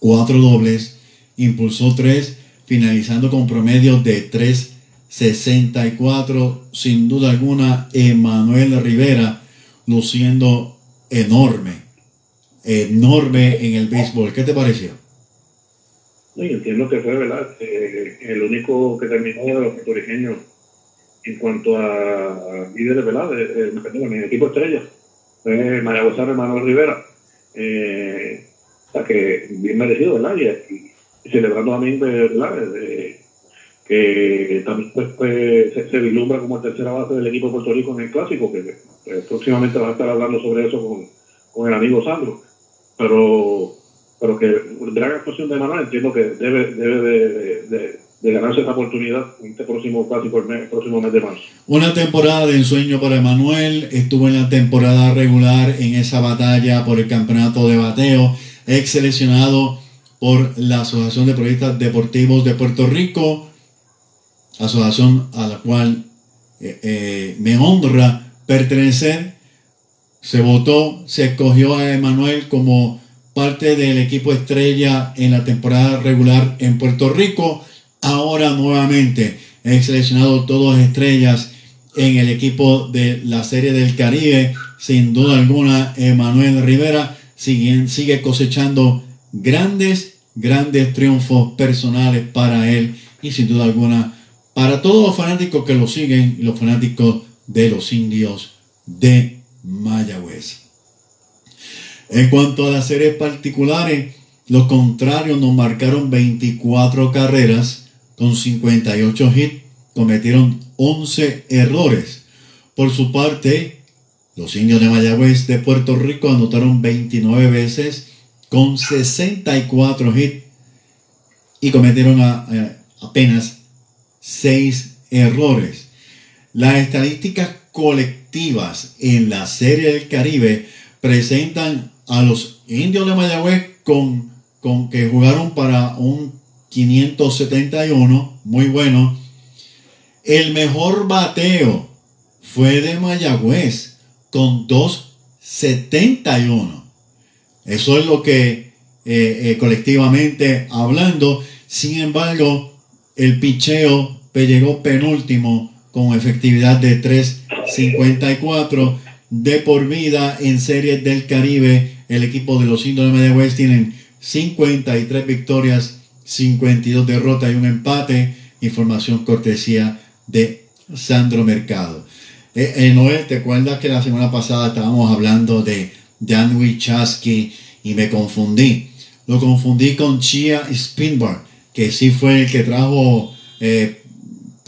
4 dobles, impulsó 3, finalizando con promedio de 3.64. Sin duda alguna, Emanuel Rivera luciendo enorme, enorme en el béisbol. ¿Qué te pareció? No, y entiendo que fue, ¿verdad? Eh, el único que terminó de los puertorriqueños en cuanto a líderes, ¿verdad? De, de, mi equipo estrella, fue Mayagüezano Manuel Rivera. Eh, que bien merecido, ¿verdad? Y, y celebrando también, ¿verdad? Que también pues, pues, se, se, vislumbra como tercera base del equipo de Puerto Rico en el clásico, que pues, próximamente va a estar hablando sobre eso con, con el amigo Sandro. Pero, pero que gran actuación de Manuel entiendo que debe, debe de, de, ganarse esa oportunidad en este próximo el, el próximo mes de marzo. Una temporada de ensueño para Emanuel, estuvo en la temporada regular en esa batalla por el campeonato de bateo, ex seleccionado por la Asociación de Periodistas Deportivos de Puerto Rico, asociación a la cual eh, eh, me honra pertenecer. Se votó, se escogió a Emanuel como parte del equipo estrella en la temporada regular en Puerto Rico. Ahora nuevamente he seleccionado todos estrellas en el equipo de la Serie del Caribe. Sin duda alguna, Emanuel Rivera sigue cosechando grandes, grandes triunfos personales para él y sin duda alguna para todos los fanáticos que lo siguen y los fanáticos de los indios de Mayagüez. En cuanto a las series particulares, los contrarios nos marcaron 24 carreras con 58 hits, cometieron 11 errores. Por su parte, los indios de Mayagüez de Puerto Rico anotaron 29 veces con 64 hits y cometieron a, apenas 6 errores. Las estadísticas colectivas en la Serie del Caribe presentan a los indios de Mayagüez con, con que jugaron para un 571, muy bueno. El mejor bateo fue de Mayagüez con 271. Eso es lo que eh, eh, colectivamente hablando. Sin embargo, el picheo llegó penúltimo con efectividad de 3.54 de por vida en series del Caribe. El equipo de los indios de Mayagüez tienen 53 victorias, 52 derrotas y un empate. Información cortesía de Sandro Mercado. Eh, eh, Noel, ¿te acuerdas que la semana pasada estábamos hablando de Dan Wichaski y me confundí? Lo confundí con Chia Spinbar, que sí fue el que trajo eh,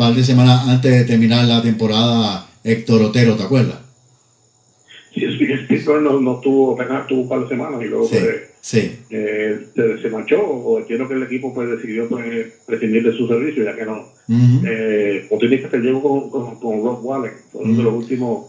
par de semanas antes de terminar la temporada Héctor Otero, ¿te acuerdas? Sí, Spitzer no, no tuvo, apenas tuvo un par de semanas y luego sí, pues, sí. Eh, se, se, marchó o entiendo que el equipo pues decidió pues, prescindir de su servicio ya que no. Uh -huh. eh, que llegó con, con, con Rob Wallen, uno uh -huh. de los últimos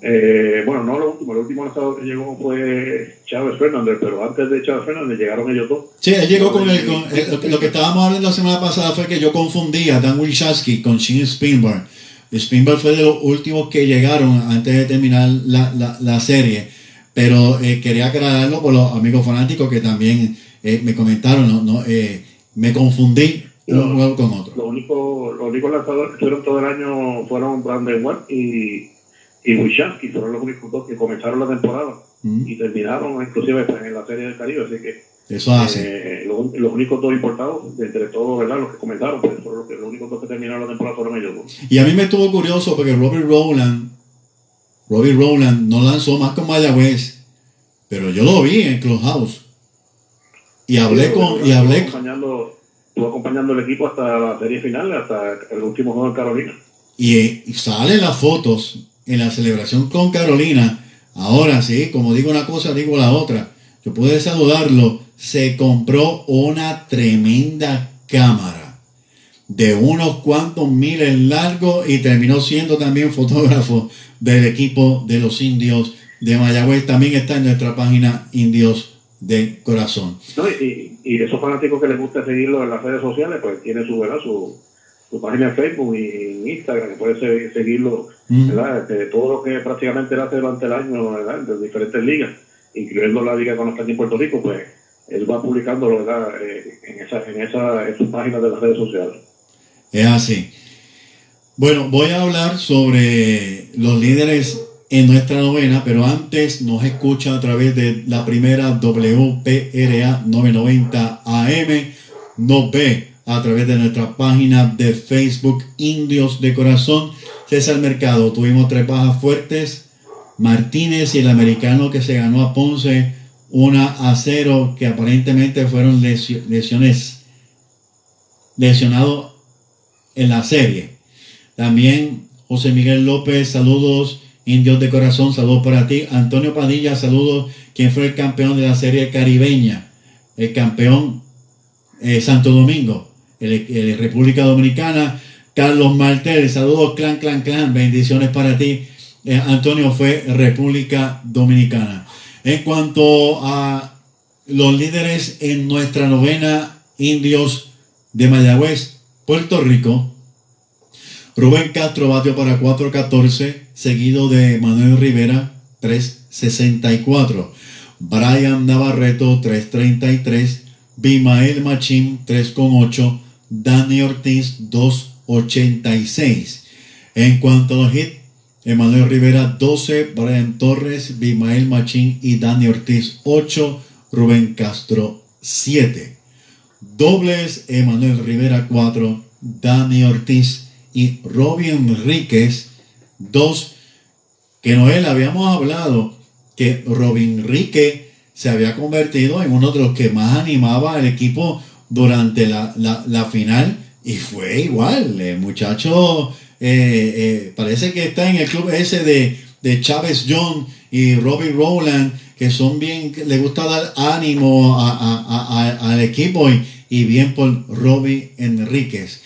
eh, bueno, no lo último, el último lanzador que llegó fue Chávez Fernández, pero antes de Chávez Fernández llegaron ellos dos. Sí, él llegó con, el, con el, lo que estábamos hablando la semana pasada fue que yo confundía a Dan Wilczewski con Shane Spinbar. Spinbar fue de los últimos que llegaron antes de terminar la, la, la serie, pero eh, quería aclararlo por los amigos fanáticos que también eh, me comentaron, no, no eh, me confundí un juego con otro. Los únicos lo único lanzadores que estuvieron todo el año fueron Brandon Webb y y Wishansky fueron los únicos dos que comenzaron la temporada mm. y terminaron inclusive en la Serie del Caribe, así que eso hace. Eh, los, los, únicos dos importados, de entre todos, ¿verdad? Los que comenzaron, pues fueron los, que, los únicos dos que terminaron la temporada fueron ellos dos. Y a mí me estuvo curioso porque Robbie Rowland, Robbie Rowland no lanzó más con Mayagüez, pero yo lo vi en Clubhouse. Y hablé sí, con, y hablé acompañando, estuvo acompañando el equipo hasta la serie final, hasta el último juego en Carolina. Y, y salen las fotos en la celebración con Carolina. Ahora sí, como digo una cosa, digo la otra. Yo pude saludarlo. Se compró una tremenda cámara de unos cuantos miles largo y terminó siendo también fotógrafo del equipo de los indios de Mayagüez. También está en nuestra página Indios de Corazón. No, y, y esos fanáticos que les gusta seguirlo en las redes sociales, pues tiene su, ¿verdad? su, su página de Facebook y en Instagram, que puede seguirlo, mm. ¿verdad? De todo lo que prácticamente él hace durante el año, ¿verdad? De diferentes ligas, incluyendo la liga los que en Puerto Rico, pues él va publicándolo, ¿verdad? Eh, en, esa, en, esa, en sus páginas de las redes sociales. Es así. Bueno, voy a hablar sobre los líderes en nuestra novena, pero antes nos escucha a través de la primera WPRA 990 AM nos ve a través de nuestra página de Facebook Indios de Corazón. César Mercado, tuvimos tres bajas fuertes. Martínez y el americano que se ganó a Ponce una a 0, que aparentemente fueron lesiones lesionados en la serie. También José Miguel López, saludos. Indios de corazón, saludos para ti. Antonio Padilla, saludos. Quien fue el campeón de la serie caribeña? El campeón eh, Santo Domingo, el, República Dominicana. Carlos Martel, saludos, clan, clan, clan. Bendiciones para ti. Eh, Antonio fue República Dominicana. En cuanto a los líderes en nuestra novena, indios de Mayagüez, Puerto Rico, Rubén Castro batió para 4.14, seguido de Manuel Rivera 3.64. Brian Navarreto 3.33. Bimael Machín 3.8. Dani Ortiz 2.86. En cuanto a los hits, Emanuel Rivera 12, Brian Torres, Bimael Machín y Dani Ortiz 8, Rubén Castro 7. Dobles, Emanuel Rivera 4, Dani Ortiz y Robin Enríquez, dos que Noel habíamos hablado que Robin Enrique se había convertido en uno de los que más animaba al equipo durante la, final y fue igual, el muchacho eh, eh, parece que está en el club ese de, de Chávez John y Robbie Rowland, que son bien, le gusta dar ánimo al equipo y, y, bien por Robbie Enríquez.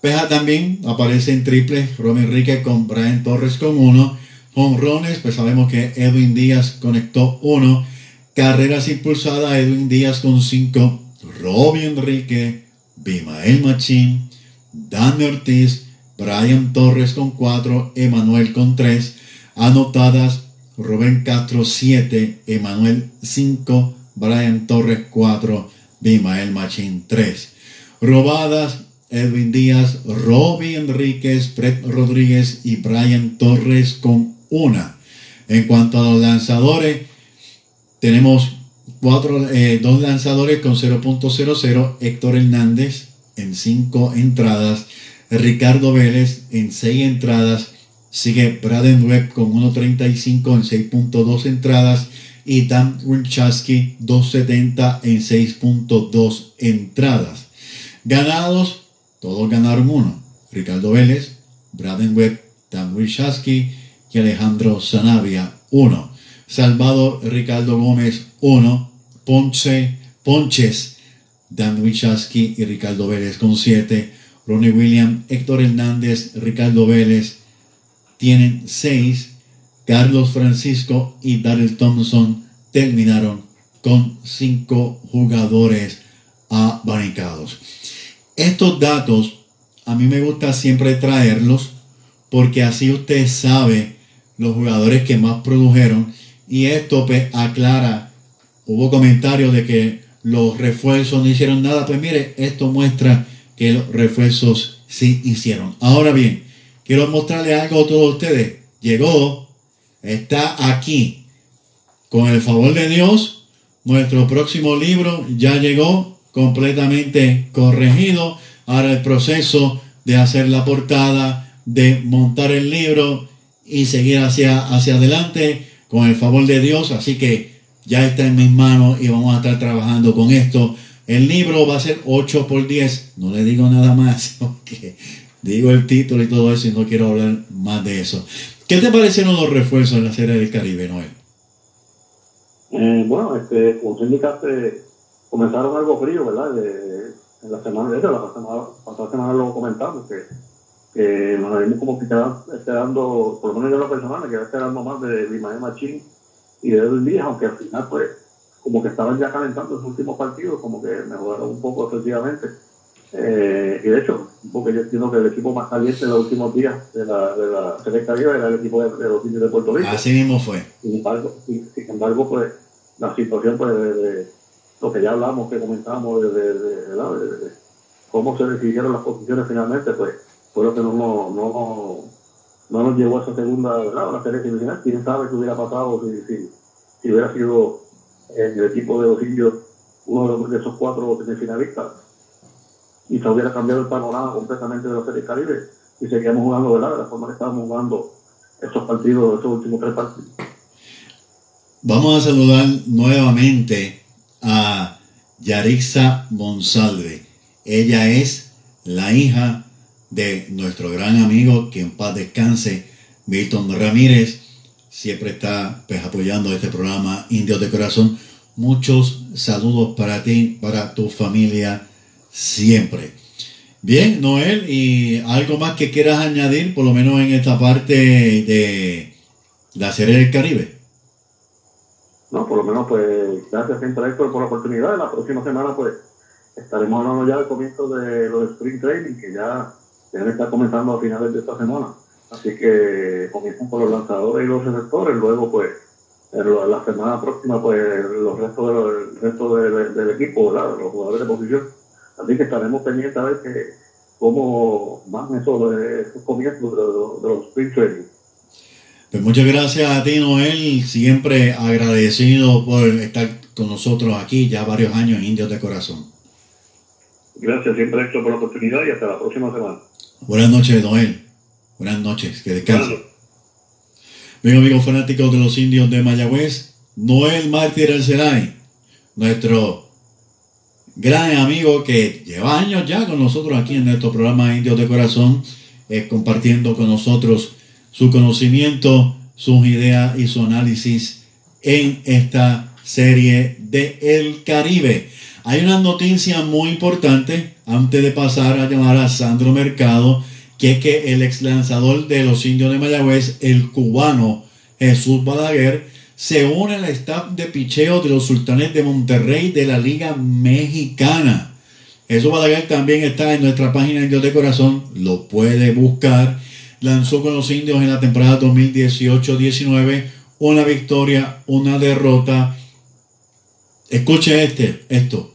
Peja también aparece en triple, Romero Enrique con Brian Torres con uno. Honrones, pues sabemos que Edwin Díaz conectó uno. Carreras impulsadas, Edwin Díaz con cinco. Robin Enrique, Bimael Machín, Dan Ortiz, Brian Torres con cuatro, Emanuel con tres. Anotadas, Rubén Castro siete, Emanuel cinco, Brian Torres cuatro, Bimael Machín tres. Robadas, Edwin Díaz, Robbie Enríquez, Brett Rodríguez y Brian Torres con una. En cuanto a los lanzadores, tenemos cuatro, eh, dos lanzadores con 0.00, Héctor Hernández en cinco entradas, Ricardo Vélez en seis entradas, sigue Braden Webb con 1.35 en 6.2 entradas y Dan Winchowski 2.70 en 6.2 entradas. Ganados todos ganaron uno. Ricardo Vélez, Braden Webb, Dan Wishaski y Alejandro Zanavia, uno. Salvador Ricardo Gómez, uno. Ponce, Ponches, Dan Wishaski y Ricardo Vélez con siete. Ronnie William, Héctor Hernández, Ricardo Vélez tienen seis. Carlos Francisco y Daryl Thompson terminaron con cinco jugadores abanicados. Estos datos a mí me gusta siempre traerlos porque así usted sabe los jugadores que más produjeron y esto pues, aclara, hubo comentarios de que los refuerzos no hicieron nada, pues mire, esto muestra que los refuerzos sí hicieron. Ahora bien, quiero mostrarle algo a todos ustedes. Llegó, está aquí. Con el favor de Dios, nuestro próximo libro ya llegó completamente corregido. Ahora el proceso de hacer la portada, de montar el libro y seguir hacia, hacia adelante con el favor de Dios. Así que ya está en mis manos y vamos a estar trabajando con esto. El libro va a ser 8 por 10. No le digo nada más, porque digo el título y todo eso y no quiero hablar más de eso. ¿Qué te parecieron los refuerzos en la serie del Caribe, Noel? Eh, bueno, este, como tú indicaste, comenzaron algo frío, ¿verdad? De, en la semana, de hecho, la pasada semana lo comentamos, que, que nos vimos como que quedaban esperando, por lo menos yo lo personal, me quedaba esperando más de Limael Machín y de Edwin Díaz, aunque al final, pues, como que estaban ya calentando sus últimos partidos, como que mejoraron un poco efectivamente. Eh, y de hecho, porque yo entiendo que el equipo más caliente en los últimos días de la, de la Selecta era el equipo de, los indios de Puerto Rico. Así mismo fue. Sin embargo, sin, embargo pues, la situación pues, de lo que ya hablamos, que comentamos de, de, cómo se decidieron las posiciones finalmente, pues fue lo que no, no, no, no nos llevó a esa segunda, ¿verdad? la serie semifinal. Quién sabe qué hubiera pasado si, si, si hubiera sido el equipo de Osillo uno de, esos cuatro semifinalistas. y se hubiera cambiado el panorama completamente de la Serie Caribe y seguíamos jugando ¿verdad? de la forma que estábamos jugando estos partidos, estos últimos tres partidos. Vamos a saludar nuevamente a Yarixa Monsalve. Ella es la hija de nuestro gran amigo, que en paz descanse, Milton Ramírez. Siempre está pues, apoyando este programa Indios de Corazón. Muchos saludos para ti, para tu familia, siempre. Bien, Noel, ¿y algo más que quieras añadir, por lo menos en esta parte de la Serie del Caribe? No, por lo menos, pues, gracias siempre Héctor por la oportunidad. La próxima semana, pues, estaremos hablando ya del comienzo de los Spring Training, que ya deben estar comenzando a finales de esta semana. Así que comienzan por los lanzadores y los receptores, luego, pues, en la semana próxima, pues, los restos, de los, el resto de- del equipo, ¿verdad? los jugadores de posición. Así que estaremos pendientes a ver que, cómo van esos, esos comienzos de, los- de los Spring Training. Pues muchas gracias a ti, Noel. Siempre agradecido por estar con nosotros aquí ya varios años en Indios de Corazón. Gracias siempre Héctor por la oportunidad y hasta la próxima semana. Buenas noches, Noel. Buenas noches. Que descanse. Bueno. Bien, amigos fanáticos de los indios de Mayagüez, Noel Mártir Arcelay, nuestro gran amigo que lleva años ya con nosotros aquí en nuestro programa Indios de Corazón, eh, compartiendo con nosotros su conocimiento, sus ideas y su análisis en esta serie de El Caribe. Hay una noticia muy importante antes de pasar a llamar a Sandro Mercado, que es que el ex lanzador de los indios de Mayagüez, el cubano Jesús Balaguer, se une al staff de picheo de los sultanes de Monterrey de la Liga Mexicana. Jesús Balaguer también está en nuestra página Indios de Corazón, lo puede buscar. Lanzó con los indios en la temporada 2018-19 una victoria, una derrota. Escuche este, esto.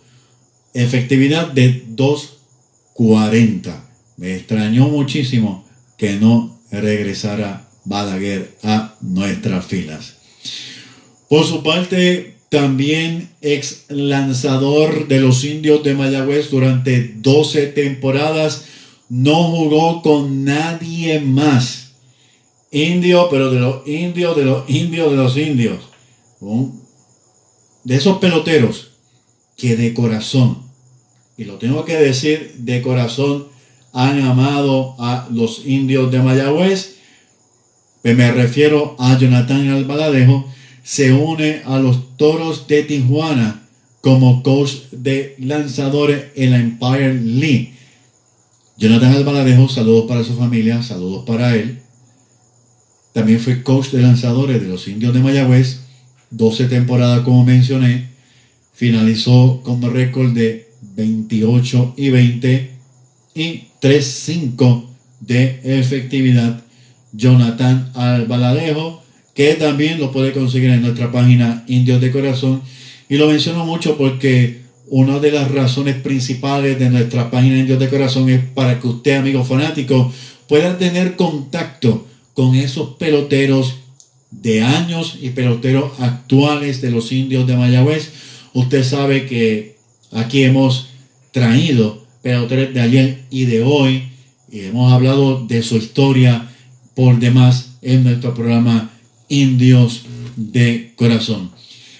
Efectividad de 2.40. Me extrañó muchísimo que no regresara Balaguer a nuestras filas. Por su parte, también ex lanzador de los indios de Mayagüez durante 12 temporadas, no jugó con nadie más. Indio, pero de los indios, de los indios, de los indios. Un- De esos peloteros que de corazón, y lo tengo que decir de corazón, han amado a los indios de Mayagüez. Pues me refiero a Jonathan Albaladejo, se une a los toros de Tijuana como coach de lanzadores en la Empire League. Jonathan Albaladejo, saludos para su familia, saludos para él. También fue coach de lanzadores de los indios de Mayagüez, 12 temporadas como mencioné. Finalizó con récord de 28 y 20 y 3-5 de efectividad. Jonathan Albaladejo, que también lo puede conseguir en nuestra página Indios de Corazón. Y lo menciono mucho porque una de las razones principales de nuestra página Indios de Corazón es para que usted, amigo fanático, pueda tener contacto con esos peloteros de años y peloteros actuales de los indios de Mayagüez. Usted sabe que aquí hemos traído peloteros de ayer y de hoy y hemos hablado de su historia por demás en nuestro programa Indios de Corazón.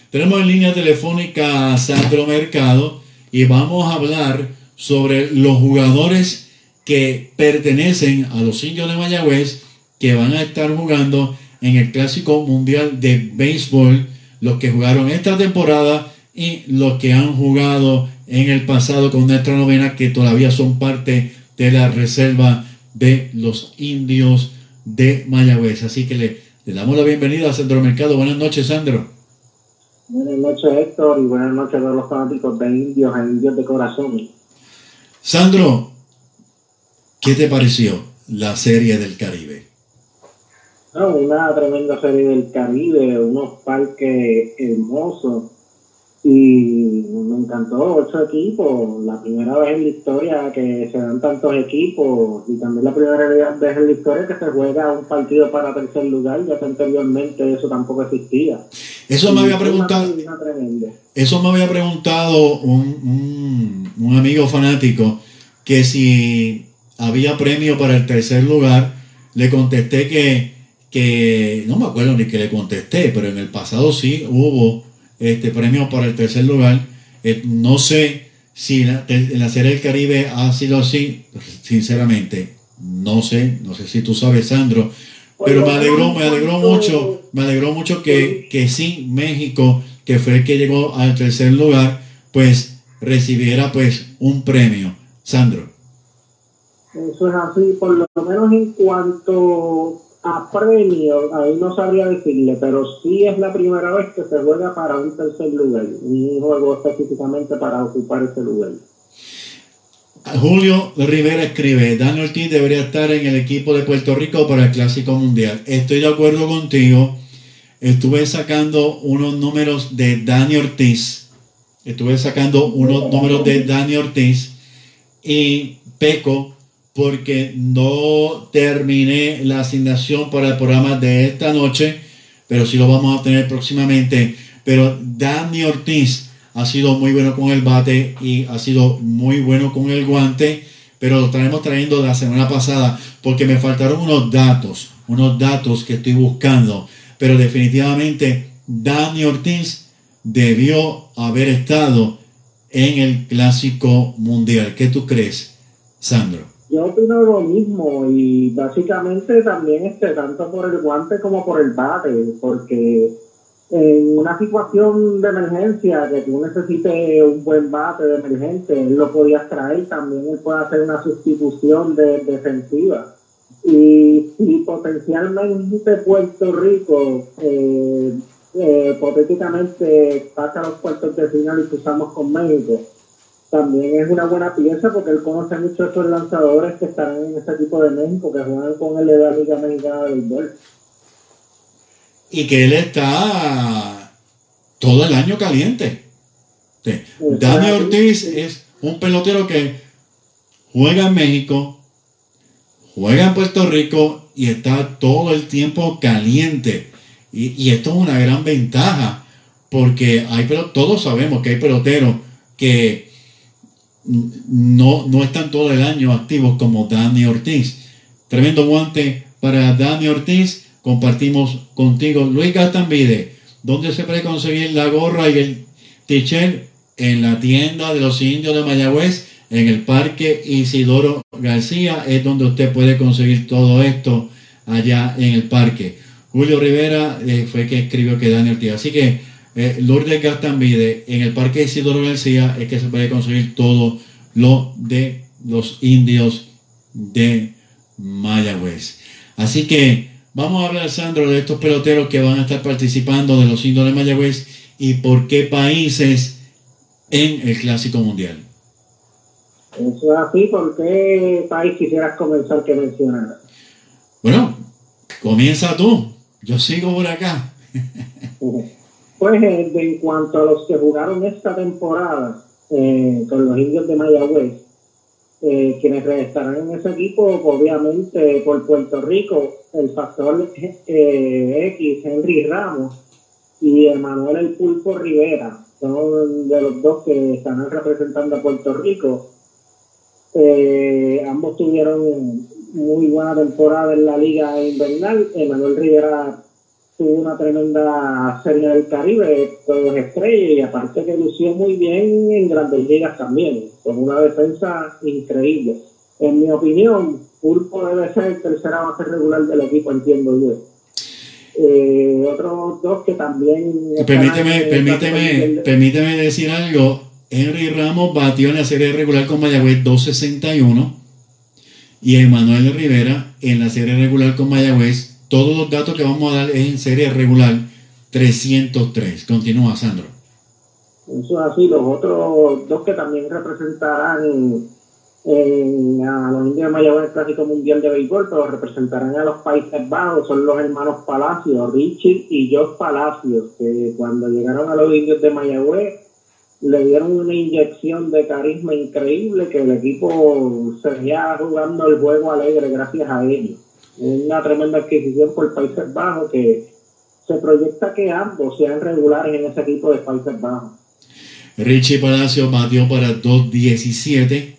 Tenemos en línea telefónica a Sandro Mercado y vamos a hablar sobre los jugadores que pertenecen a los indios de Mayagüez que van a estar jugando en el Clásico Mundial de Béisbol, los que jugaron esta temporada y los que han jugado en el pasado con nuestra novena, que todavía son parte de la reserva de los indios de Mayagüez. Así que le, le damos la bienvenida a Sandro Mercado. Buenas noches, Sandro. Buenas noches, Héctor, y buenas noches a todos los fanáticos de Indios e Indios de Corazón. Sandro, ¿qué te pareció la serie del Caribe? No, una tremenda serie del Caribe, unos parques hermosos. Y me encantó ocho equipos. La primera vez en la historia que se dan tantos equipos. Y también la primera vez en la historia que se juega un partido para tercer lugar, ya que anteriormente eso tampoco existía. Eso me había preguntado, eso me había preguntado un, un- un amigo fanático que si había premio para el tercer lugar. Le contesté que, que no me acuerdo ni que le contesté, pero en el pasado sí hubo este premio para el tercer lugar. Eh, no sé si la- en la Serie del Caribe ha sido así, sinceramente. No sé, no sé si tú sabes, Sandro. Pero me alegró, me alegró mucho, me alegró mucho que, que sí, México, que fue el que llegó al tercer lugar, pues recibiera pues un premio. Sandro. Eso es así, por lo menos en cuanto a premios, ahí no sabría decirle, pero sí es la primera vez que se juega para un tercer lugar, un juego específicamente para ocupar ese lugar. Julio Rivera escribe, Daniel Ortiz debería estar en el equipo de Puerto Rico para el Clásico Mundial. Estoy de acuerdo contigo. Estuve sacando unos números de Dani Ortiz. Estuve sacando unos números de Dani Ortiz y peco porque no terminé la asignación para el programa de esta noche, pero sí lo vamos a tener próximamente. Pero Dani Ortiz ha sido muy bueno con el bate y ha sido muy bueno con el guante, pero lo estaremos trayendo la semana pasada porque me faltaron unos datos, unos datos que estoy buscando, pero definitivamente Dani Ortiz debió haber estado en el Clásico Mundial. ¿Qué tú crees, Sandro? Yo opino lo mismo y básicamente también este, tanto por el guante como por el bate, porque en una situación de emergencia que tú necesites un buen bate de emergencia, él lo podías traer, también él puede hacer una sustitución de, defensiva. Y si potencialmente Puerto Rico eh, eh, hipotéticamente pasa los cuartos de final y cruzamos con México, también es una buena pieza porque él conoce mucho a esos lanzadores que están en ese tipo de México, que juegan con él de la Liga Mexicana de Béisbol. Y que él está todo el año caliente. Sí. Dani Ortiz es un pelotero que juega en México, juega en Puerto Rico y está todo el tiempo caliente. Y, y esto es una gran ventaja porque hay, pero todos sabemos que hay peloteros que no, no están todo el año activos como Dani Ortiz. Tremendo guante para Dani Ortiz. Compartimos contigo Luis Gastambide. ¿Dónde se puede conseguir la gorra y el t-shirt? En la tienda de los indios de Mayagüez, en el Parque Isidoro García, es donde usted puede conseguir todo esto allá en el parque. Julio Rivera eh, fue que escribió que Dani Ortiz. Así que eh, Lourdes Gastambide, en el Parque Isidoro García, es que se puede conseguir todo lo de los indios de Mayagüez. Así que vamos a hablar, Sandro, de estos peloteros que van a estar participando de los indios de Mayagüez y por qué países en el Clásico Mundial. Eso es así, ¿por qué país quisieras comenzar que mencionara? Bueno, comienza tú. Yo sigo por acá. Pues eh, en cuanto a los que jugaron esta temporada eh, con los indios de Mayagüez, eh, quienes estarán en ese equipo, obviamente por Puerto Rico, el factor eh, X, Henry Ramos y Emanuel El Pulpo Rivera, son de los dos que están representando a Puerto Rico. Eh, ambos tuvieron muy buena temporada en la liga invernal. Emanuel Rivera tuvo una tremenda serie del Caribe, todos estrellas, y aparte que lució muy bien en grandes ligas también, con una defensa increíble. En mi opinión, Pulpo debe ser el tercera base regular del equipo, entiendo yo. Eh, otros dos que también... Permíteme, permíteme, permíteme decir algo. Henry Ramos batió en la serie regular con Mayagüez 261 y Emanuel Rivera en la serie regular con Mayagüez. Todos los datos que vamos a dar es en serie regular 303. Continúa, Sandro. Eso es así. Los otros dos que también representarán en, a los indios de Mayagüez el Clásico Mundial de Béisbol, pero representarán a los Países Bajos, son los hermanos Palacios, Richie y Josh Palacios, que cuando llegaron a los indios de Mayagüez le dieron una inyección de carisma increíble que el equipo seguía jugando el juego alegre gracias a ellos. Una tremenda adquisición por Países Bajos que se proyecta que ambos sean regulares en ese equipo de Países Bajos. Richie Palacio batió para 2.17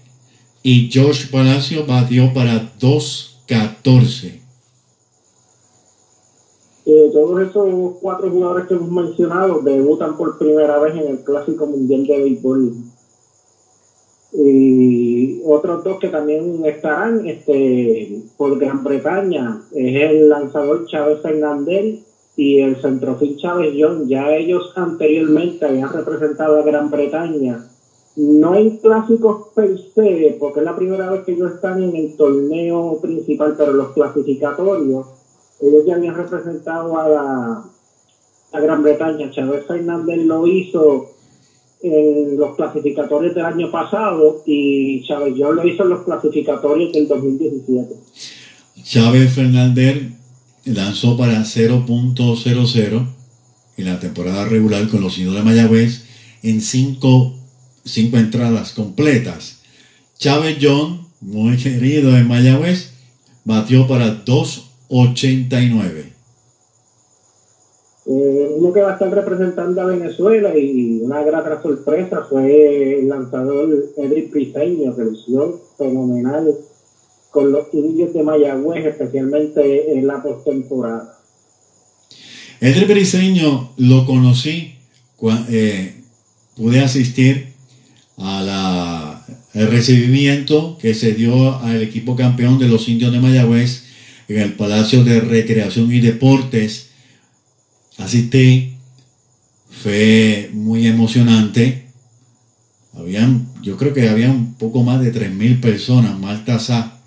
y Josh Palacio batió para 2.14. Eh, todos esos cuatro jugadores que hemos mencionado debutan por primera vez en el Clásico Mundial de Béisbol. Y otros dos que también estarán este, por Gran Bretaña es el lanzador Chávez Fernández y el centrofil Chávez John. Ya ellos anteriormente habían representado a Gran Bretaña, no en clásicos per se, porque es la primera vez que ellos están en el torneo principal, pero los clasificatorios ellos ya habían representado a la a Gran Bretaña. Chávez Fernández lo hizo en los clasificatorios del año pasado y Chávez John lo hizo en los clasificatorios del 2017. Chávez Fernández lanzó para 0.00 en la temporada regular con los indios de Mayagüez en 5 cinco, entradas completas. Chávez John, muy querido en Mayagüez, batió para 2.89. Eh, uno que va a estar representando a Venezuela y una grata sorpresa fue el lanzador Edric Priseño, que lució fenomenal con los indios de Mayagüez, especialmente en la postemporada. Edric Briseño lo conocí, eh, pude asistir a la, el recibimiento que se dio al equipo campeón de los indios de Mayagüez en el Palacio de Recreación y Deportes. Asistí, fue muy emocionante. Habían, yo creo que había un poco más de 3.000 personas, Maltasá.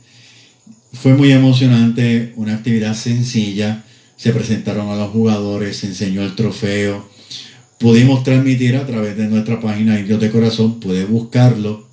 Fue muy emocionante, una actividad sencilla. Se presentaron a los jugadores, se enseñó el trofeo. Pudimos transmitir a través de nuestra página Indios de Corazón, pude buscarlo.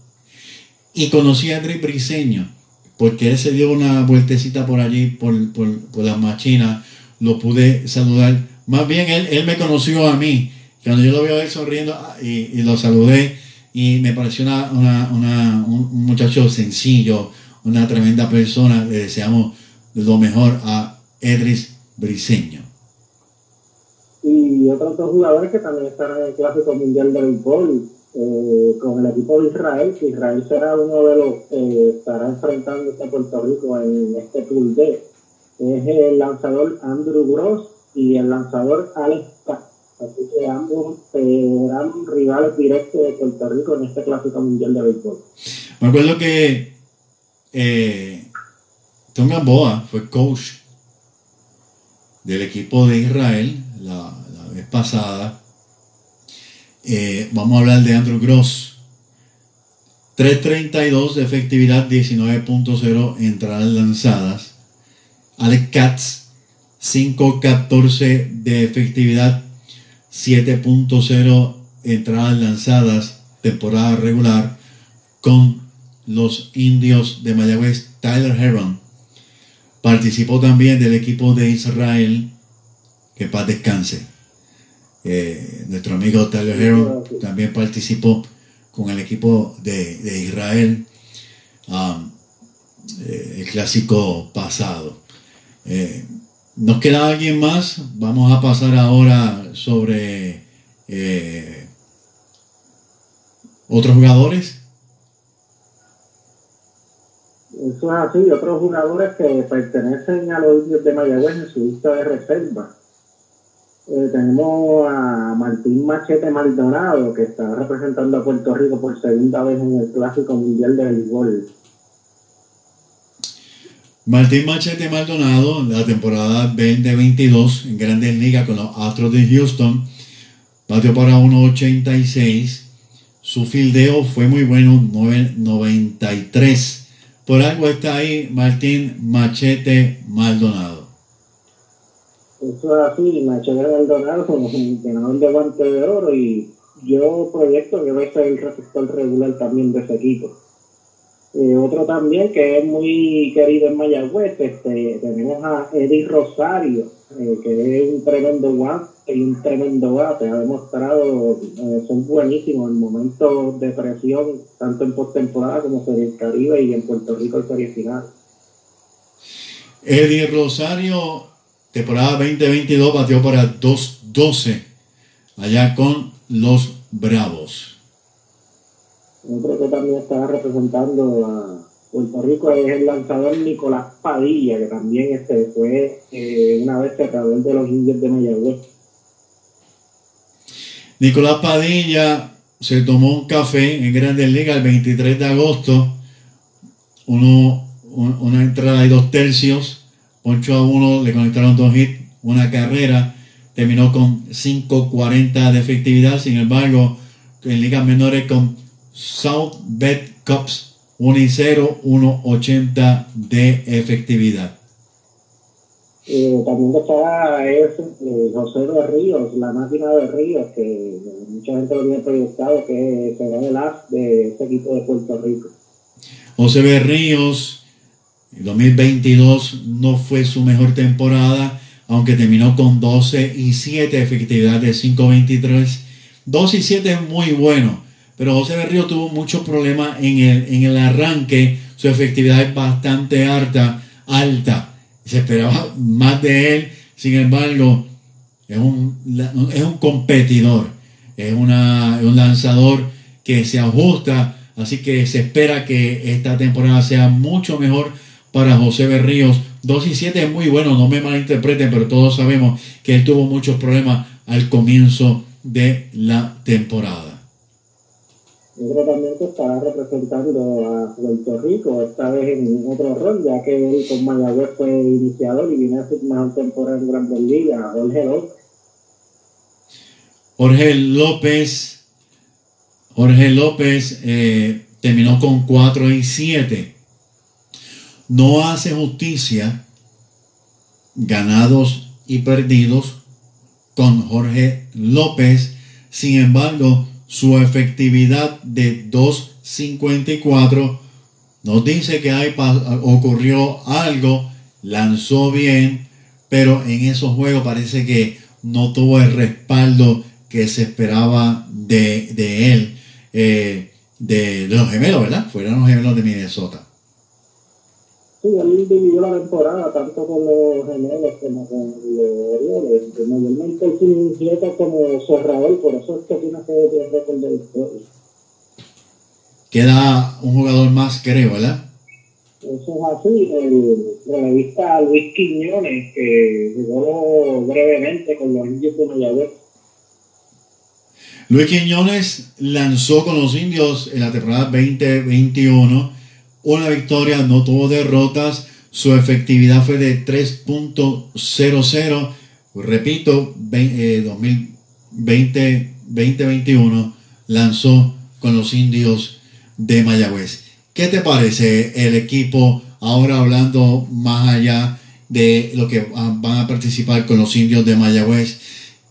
Y conocí a Andrés Briseño, porque él se dio una vueltecita por allí, por, por, por las machinas. Lo pude saludar. Más bien, él, él me conoció a mí. Cuando yo lo veo a él sonriendo ah, y, lo saludé, y me pareció una, una- un, muchacho sencillo, una tremenda persona. Le deseamos lo mejor a Edris Briseño. Y otros dos jugadores que también estarán en el Clásico Mundial de Béisbol eh, con el equipo de Israel, que Israel será uno de los que estará enfrentándose a Puerto Rico en este Tour D. Es el lanzador Andrew Gross y el lanzador Alex Katz. Así que ambos serán rivales directos de Puerto Rico en este Clásico Mundial de Béisbol. Me acuerdo que eh, Tom Gamboa fue coach del equipo de Israel la, la vez pasada. Eh, vamos a hablar de Andrew Gross. 3.32 de efectividad, 19.0 entradas lanzadas. Alex Katz, 5.14 de efectividad, 7.0 entradas lanzadas, temporada regular, con los indios de Mayagüez, Tyler Heron. Participó también del equipo de Israel, que paz descanse. Eh, nuestro amigo Tyler Heron también participó con el equipo de, de Israel, um, eh, el clásico pasado. Eh, ¿Nos queda alguien más? Vamos a pasar ahora sobre eh, otros jugadores. Eso es así, otros jugadores que pertenecen a los indios de Mayagüez en su lista de reserva. Eh, tenemos a Martín Machete Maldonado, que está representando a Puerto Rico por segunda vez en el Clásico Mundial de Béisbol. Martín Machete Maldonado, la temporada 2022 en Grandes Ligas con los Astros de Houston, batió para 1.86. Su fildeo fue muy bueno, 9.93. Por algo está ahí Martín Machete Maldonado. Eso es así, Machete Maldonado como ganador de guante de oro y yo proyecto que va a ser el receptor regular también de ese equipo. Otro también que es muy querido en Mayagüez, este, tenemos a Eddie Rosario, eh, que es un tremendo guante y un tremendo bate, ha demostrado, eh, son buenísimos en momentos de presión, tanto en postemporada como Serie del Caribe y en Puerto Rico en Serie Final. Eddie Rosario, temporada 2022, batió para 2.12 allá con los Bravos. Otro que también estaba representando a Puerto Rico es el lanzador Nicolás Padilla, que también este fue eh, una vez través de los indios de Mayagüez. Nicolás Padilla se tomó un café en Grandes Ligas el 23 de agosto. Uno, un- una entrada y dos tercios. 8 a 1, le conectaron dos hits, una carrera. Terminó con 5.40 de efectividad. Sin embargo, en ligas menores con South Bed Cups 1 y 0, 1.80 de efectividad. Eh, también estaba es, eh, José de Ríos, la máquina de Ríos, que mucha gente lo tiene proyectado que será el as de este equipo de Puerto Rico. José Berríos, en 2022 no fue su mejor temporada, aunque terminó con 12 y 7, efectividad de 5.23. 2 y 7 es muy bueno, pero José Berríos tuvo muchos problemas en el, en el arranque, su efectividad es bastante alta, alta. Se esperaba más de él, sin embargo, es un, es un competidor, es, una, es un lanzador que se ajusta, así que se espera que esta temporada sea mucho mejor para José Berríos. 2 y 7 es muy bueno, no me malinterpreten, pero todos sabemos que él tuvo muchos problemas al comienzo de la temporada. Otro también que estará representando a Puerto Rico, esta vez en otro rol, ya que él con Mayagüez fue iniciador y viene a hacer mejor temporada en Grandes Ligas, Jorge López. Jorge López, Jorge López eh, terminó con 4 y 7. No hace justicia ganados y perdidos con Jorge López. Sin embargo, su efectividad de 2.54 nos dice que pa- ocurrió algo, lanzó bien, pero en esos juegos parece que no tuvo el respaldo que se esperaba de, de él, eh, de, de los gemelos, ¿verdad? Fueron los gemelos de Minnesota. Sí, él dividió la temporada tanto con los gemelos como con los. Mayormente él se como cerrador, por eso es que tiene que récord de victoria. Queda un jugador más, creo, ¿verdad? Eso es así. El relevista Luis Quiñones, que jugó brevemente con los indios de Mayagüez. Luis Quiñones lanzó con los indios en la temporada 2021 una victoria, no tuvo derrotas, su efectividad fue de 3.00, repito, ve- eh, 2020, 2021 lanzó con los indios de Mayagüez. ¿Qué te parece el equipo ahora hablando más allá de lo que van a participar con los indios de Mayagüez?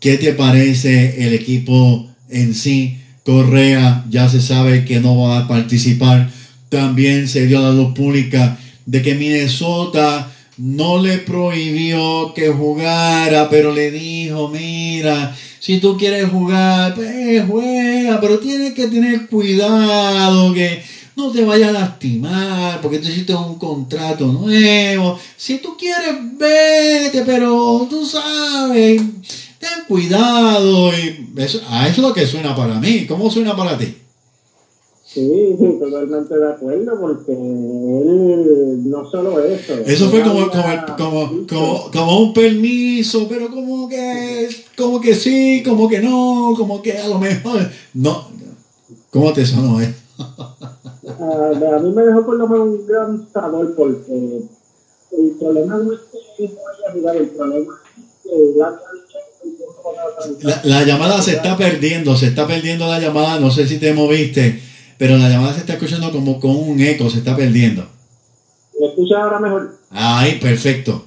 ¿Qué te parece el equipo en sí? Correa ya se sabe que no va a participar. También se dio la luz pública de que Minnesota no le prohibió que jugara, pero le dijo, mira, si tú quieres jugar, pues juega, pero tienes que tener cuidado que no te vaya a lastimar, porque tú hiciste un contrato nuevo. Si tú quieres, vete, pero tú sabes, ten cuidado. Y eso, a eso es lo que suena para mí. ¿Cómo suena para ti? Sí, totalmente de acuerdo, porque él no solo eso. Eso fue como, como, como, como, como un permiso, pero como que, como que sí, como que no, como que a lo mejor. No. ¿Cómo te sonó, eh? A mí me dejó por lo menos un gran sabor porque el problema no es que no haya jugado, el problema es que tan- La, la llamada se está perdiendo, se está perdiendo la llamada, no sé si te moviste, pero la llamada se está escuchando como con un eco, se está perdiendo. ¿Me escuchas ahora mejor? Ahí, perfecto.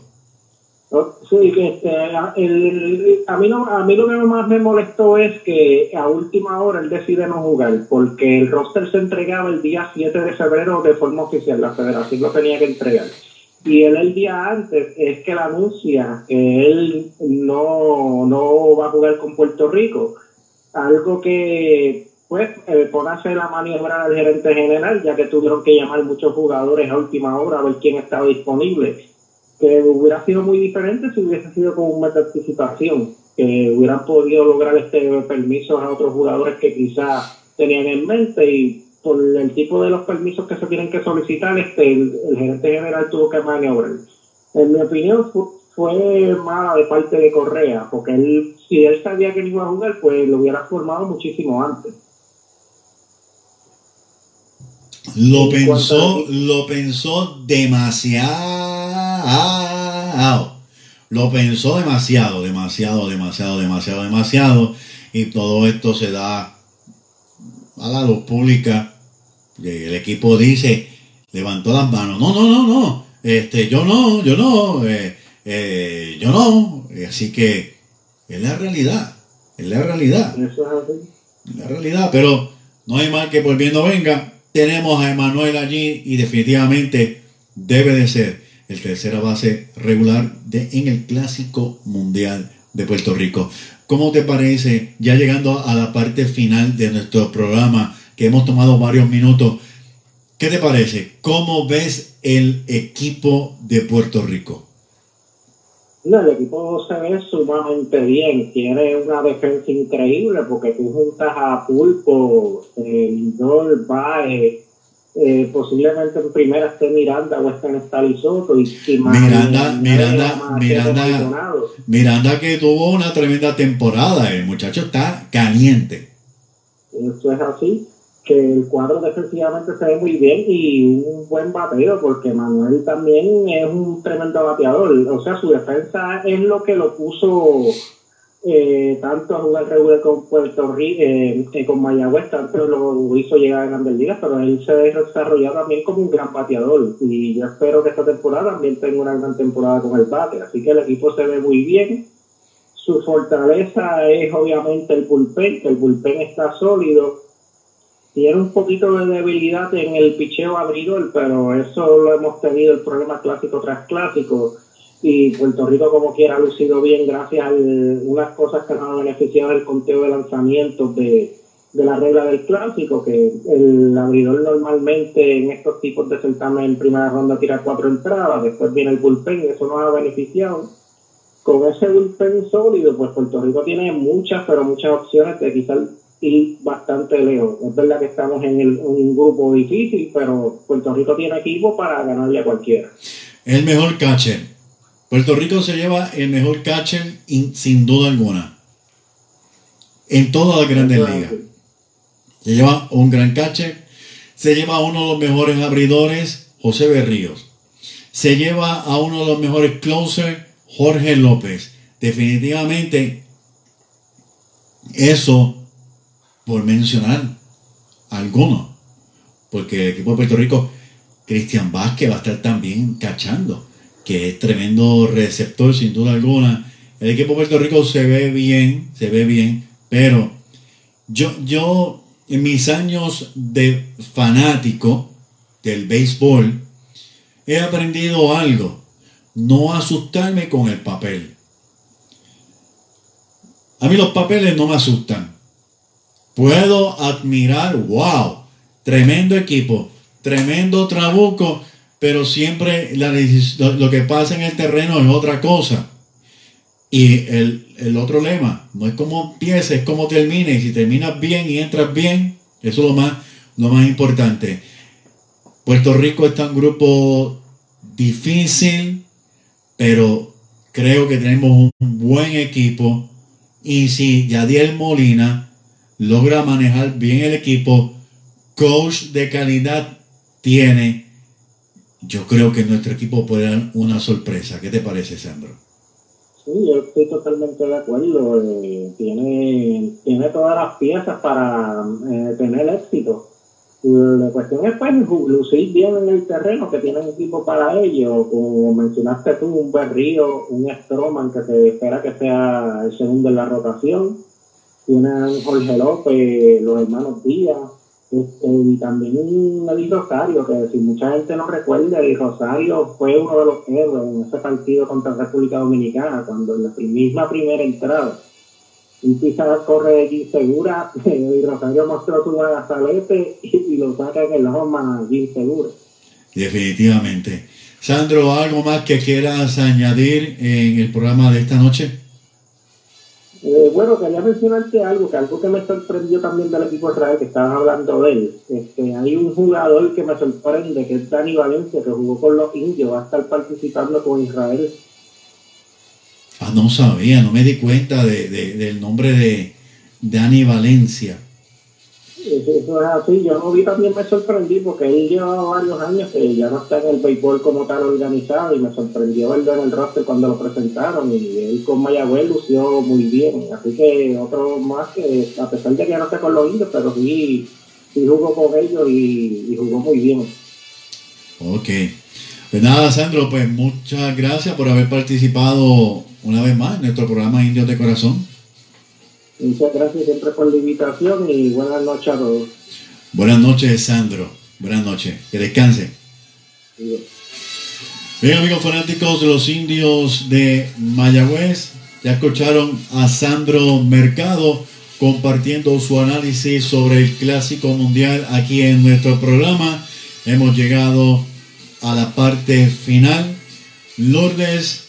No, Sí, que este, el- a, mí no, a mí lo que más me molestó es que a última hora él decide no jugar, porque el roster se entregaba el día 7 de febrero de forma oficial, la federación lo tenía que entregar. Y él el día antes es que le anuncia que él no, no va a jugar con Puerto Rico, algo que pues eh, hacer la maniobra al gerente general, ya que tuvieron que llamar muchos jugadores a última hora a ver quién estaba disponible que hubiera sido muy diferente si hubiese sido con un mes de anticipación, que hubieran podido lograr este permiso a otros jugadores que quizás tenían en mente y por el tipo de los permisos que se tienen que solicitar, este, el, gerente general tuvo que maniobrar. En mi opinión, fu- fue mala de parte de Correa, porque él, si él sabía que no iba a jugar, pues lo hubiera formado muchísimo antes. Lo En pensó, lo pensó demasiado. Lo pensó demasiado, demasiado, demasiado, demasiado, demasiado. Y todo esto se da a la luz pública. El equipo dice, levantó las manos. No, no, no, no. Este, yo no, yo no, eh, eh, yo no. Así que es la realidad. Es la realidad Eso es así. la realidad, pero no hay mal que por bien no venga. Tenemos a Emanuel allí y definitivamente debe de ser el tercera base regular de, en el Clásico Mundial de Puerto Rico. ¿Cómo te parece, ya llegando a la parte final de nuestro programa, que hemos tomado varios minutos, qué te parece? ¿Cómo ves el equipo de Puerto Rico? No, el equipo se ve sumamente bien, tiene una defensa increíble porque tú juntas a Pulpo, eh, Lindor, Baez, eh, posiblemente en primera esté Miranda o esté en Stalisoto y, y Miranda- Miranda- Miranda-. Miranda que tuvo una tremenda temporada, el muchacho está caliente. Eso es así, que el cuadro defensivamente se ve muy bien y un buen bateo, porque Manuel también es un tremendo bateador. O sea, su defensa es lo que lo puso eh, tanto a jugar regular con Puerto Rico, eh, eh, con Mayagüez, tanto lo hizo llegar a Grandes Ligas, pero él se desarrolló también como un gran bateador. Y yo espero que esta temporada también tenga una gran temporada con el bate. Así que el equipo se ve muy bien. Su fortaleza es obviamente el bullpen, que el bullpen está sólido. Tiene un poquito de debilidad en el picheo abridor, pero eso lo hemos tenido el problema clásico tras clásico. Y Puerto Rico, como quiera, ha lucido bien gracias a unas cosas que nos han beneficiado el conteo de lanzamientos de, de la regla del clásico, que el abridor normalmente en estos tipos de certamen en primera ronda tira cuatro entradas, después viene el bullpen, eso nos ha beneficiado con ese bullpen sólido, pues Puerto Rico tiene muchas, pero muchas opciones de quizás ir bastante lejos. Es verdad que estamos en, el- en un grupo difícil, pero Puerto Rico tiene equipo para ganarle a cualquiera. El mejor catcher. Puerto Rico se lleva el mejor catcher in- sin duda alguna. En todas las grandes ligas. Se lleva un gran catcher. Se lleva a uno de los mejores abridores, José Berríos. Se lleva a uno de los mejores closers, Jorge López. Definitivamente, eso por mencionar algunos. Porque el equipo de Puerto Rico, Cristian Vázquez va a estar también cachando, que es tremendo receptor sin duda alguna. El equipo de Puerto Rico se ve bien, se ve bien, pero yo, yo en mis años de fanático del béisbol, he aprendido algo, no asustarme con el papel. A mí los papeles no me asustan. Puedo admirar, wow, tremendo equipo, tremendo trabuco, pero siempre lo, que pasa en el terreno es otra cosa. Y el, el otro lema, no es como empieces, es como termines. Y si terminas bien y entras bien, eso es lo más, lo más importante. Puerto Rico está un grupo difícil, pero creo que tenemos un buen equipo. Y si Yadiel Molina logra manejar bien el equipo, coach de calidad tiene, yo creo que nuestro equipo puede dar una sorpresa. ¿Qué te parece, Sandro? Sí, yo estoy totalmente de acuerdo. eh, tiene, tiene todas las piezas para eh, tener éxito. La cuestión es pues lucir bien en el terreno, que tiene un equipo para ello. Como mencionaste tú, un Berrío, un Stroman que se espera que sea el segundo en la rotación. Tiene a un Jorge López, los hermanos Díaz. Este, y también Eddie Rosario, que si mucha gente no recuerda, Eddie Rosario fue uno de los héroes en ese partido contra República Dominicana, cuando en la misma primera entrada, un pisada corre de Segura, Eddie Rosario mostró su brazalete y, y lo saca en el home a Jim Segura. Definitivamente. Sandro, ¿algo más que quieras añadir en el programa de esta noche? Eh, bueno, quería mencionarte algo, que algo que me sorprendió también del equipo Israel, que estaban hablando de él. Este, hay un jugador que me sorprende, que es Dani Valencia, que jugó con los indios, va a estar participando con Israel. Ah, no sabía, no me di cuenta de, de- del nombre de Dani Valencia. Eso, es así, yo lo vi también me sorprendí porque él lleva varios años que ya no está en el béisbol como tal organizado y me sorprendió verlo en el roster cuando lo presentaron y él con Mayagüez lució muy bien, así que otro más que a pesar de que ya no está con los indios, pero sí, sí jugó con ellos y, y jugó muy bien. Ok. Pues nada, Sandro, pues muchas gracias por haber participado una vez más en nuestro programa Indios de Corazón. Muchas gracias siempre por la invitación y buenas noches a todos. Buenas noches, Sandro. Buenas noches. Que descanse. Bien, amigos fanáticos de los indios de Mayagüez, ya escucharon a Sandro Mercado compartiendo su análisis sobre el Clásico Mundial aquí en nuestro programa. Hemos llegado a la parte final. Lourdes,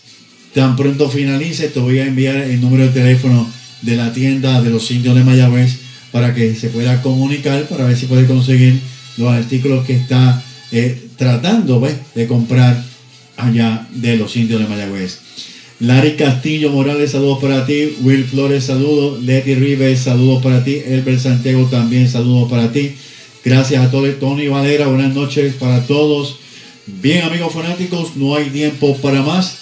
tan pronto finalice, te voy a enviar el número de teléfono de la tienda de los indios de Mayagüez para que se pueda comunicar, para ver si puede conseguir los artículos que está eh, tratando ¿ves? de comprar allá de los indios de Mayagüez. Larry Castillo Morales, saludos para ti. Will Flores, saludos. Letty Rives, saludos para ti. Elber Santiago también, saludos para ti. Gracias a todos. Tony Valera, buenas noches para todos. Bien, amigos fanáticos, no hay tiempo para más.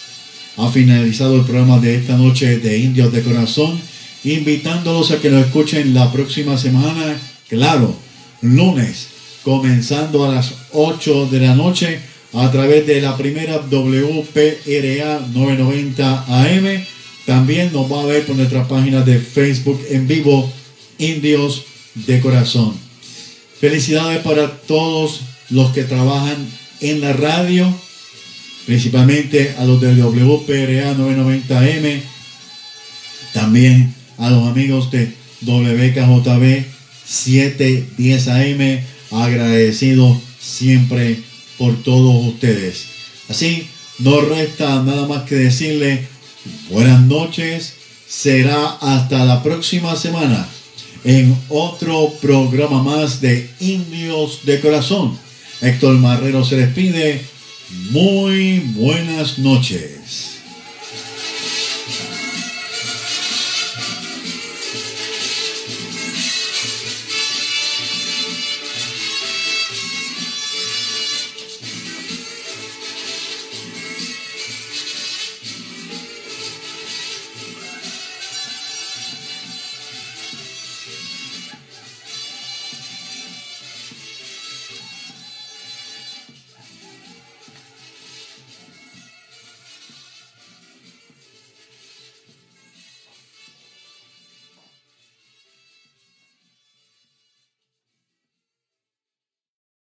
Ha finalizado el programa de esta noche de Indios de Corazón, invitándolos a que nos escuchen la próxima semana, claro, lunes, comenzando a las 8 de la noche a través de la primera WPRA 990 AM. También nos va a ver por nuestra página de Facebook en vivo, Indios de Corazón. Felicidades para todos los que trabajan en la radio, principalmente a los de WPRA 990M, también a los amigos de WKJB 710 AM, agradecido siempre por todos ustedes. Así, no resta nada más que decirle buenas noches, será hasta la próxima semana en otro programa más de Indios de Corazón. Héctor Marrero se despide. Muy buenas noches.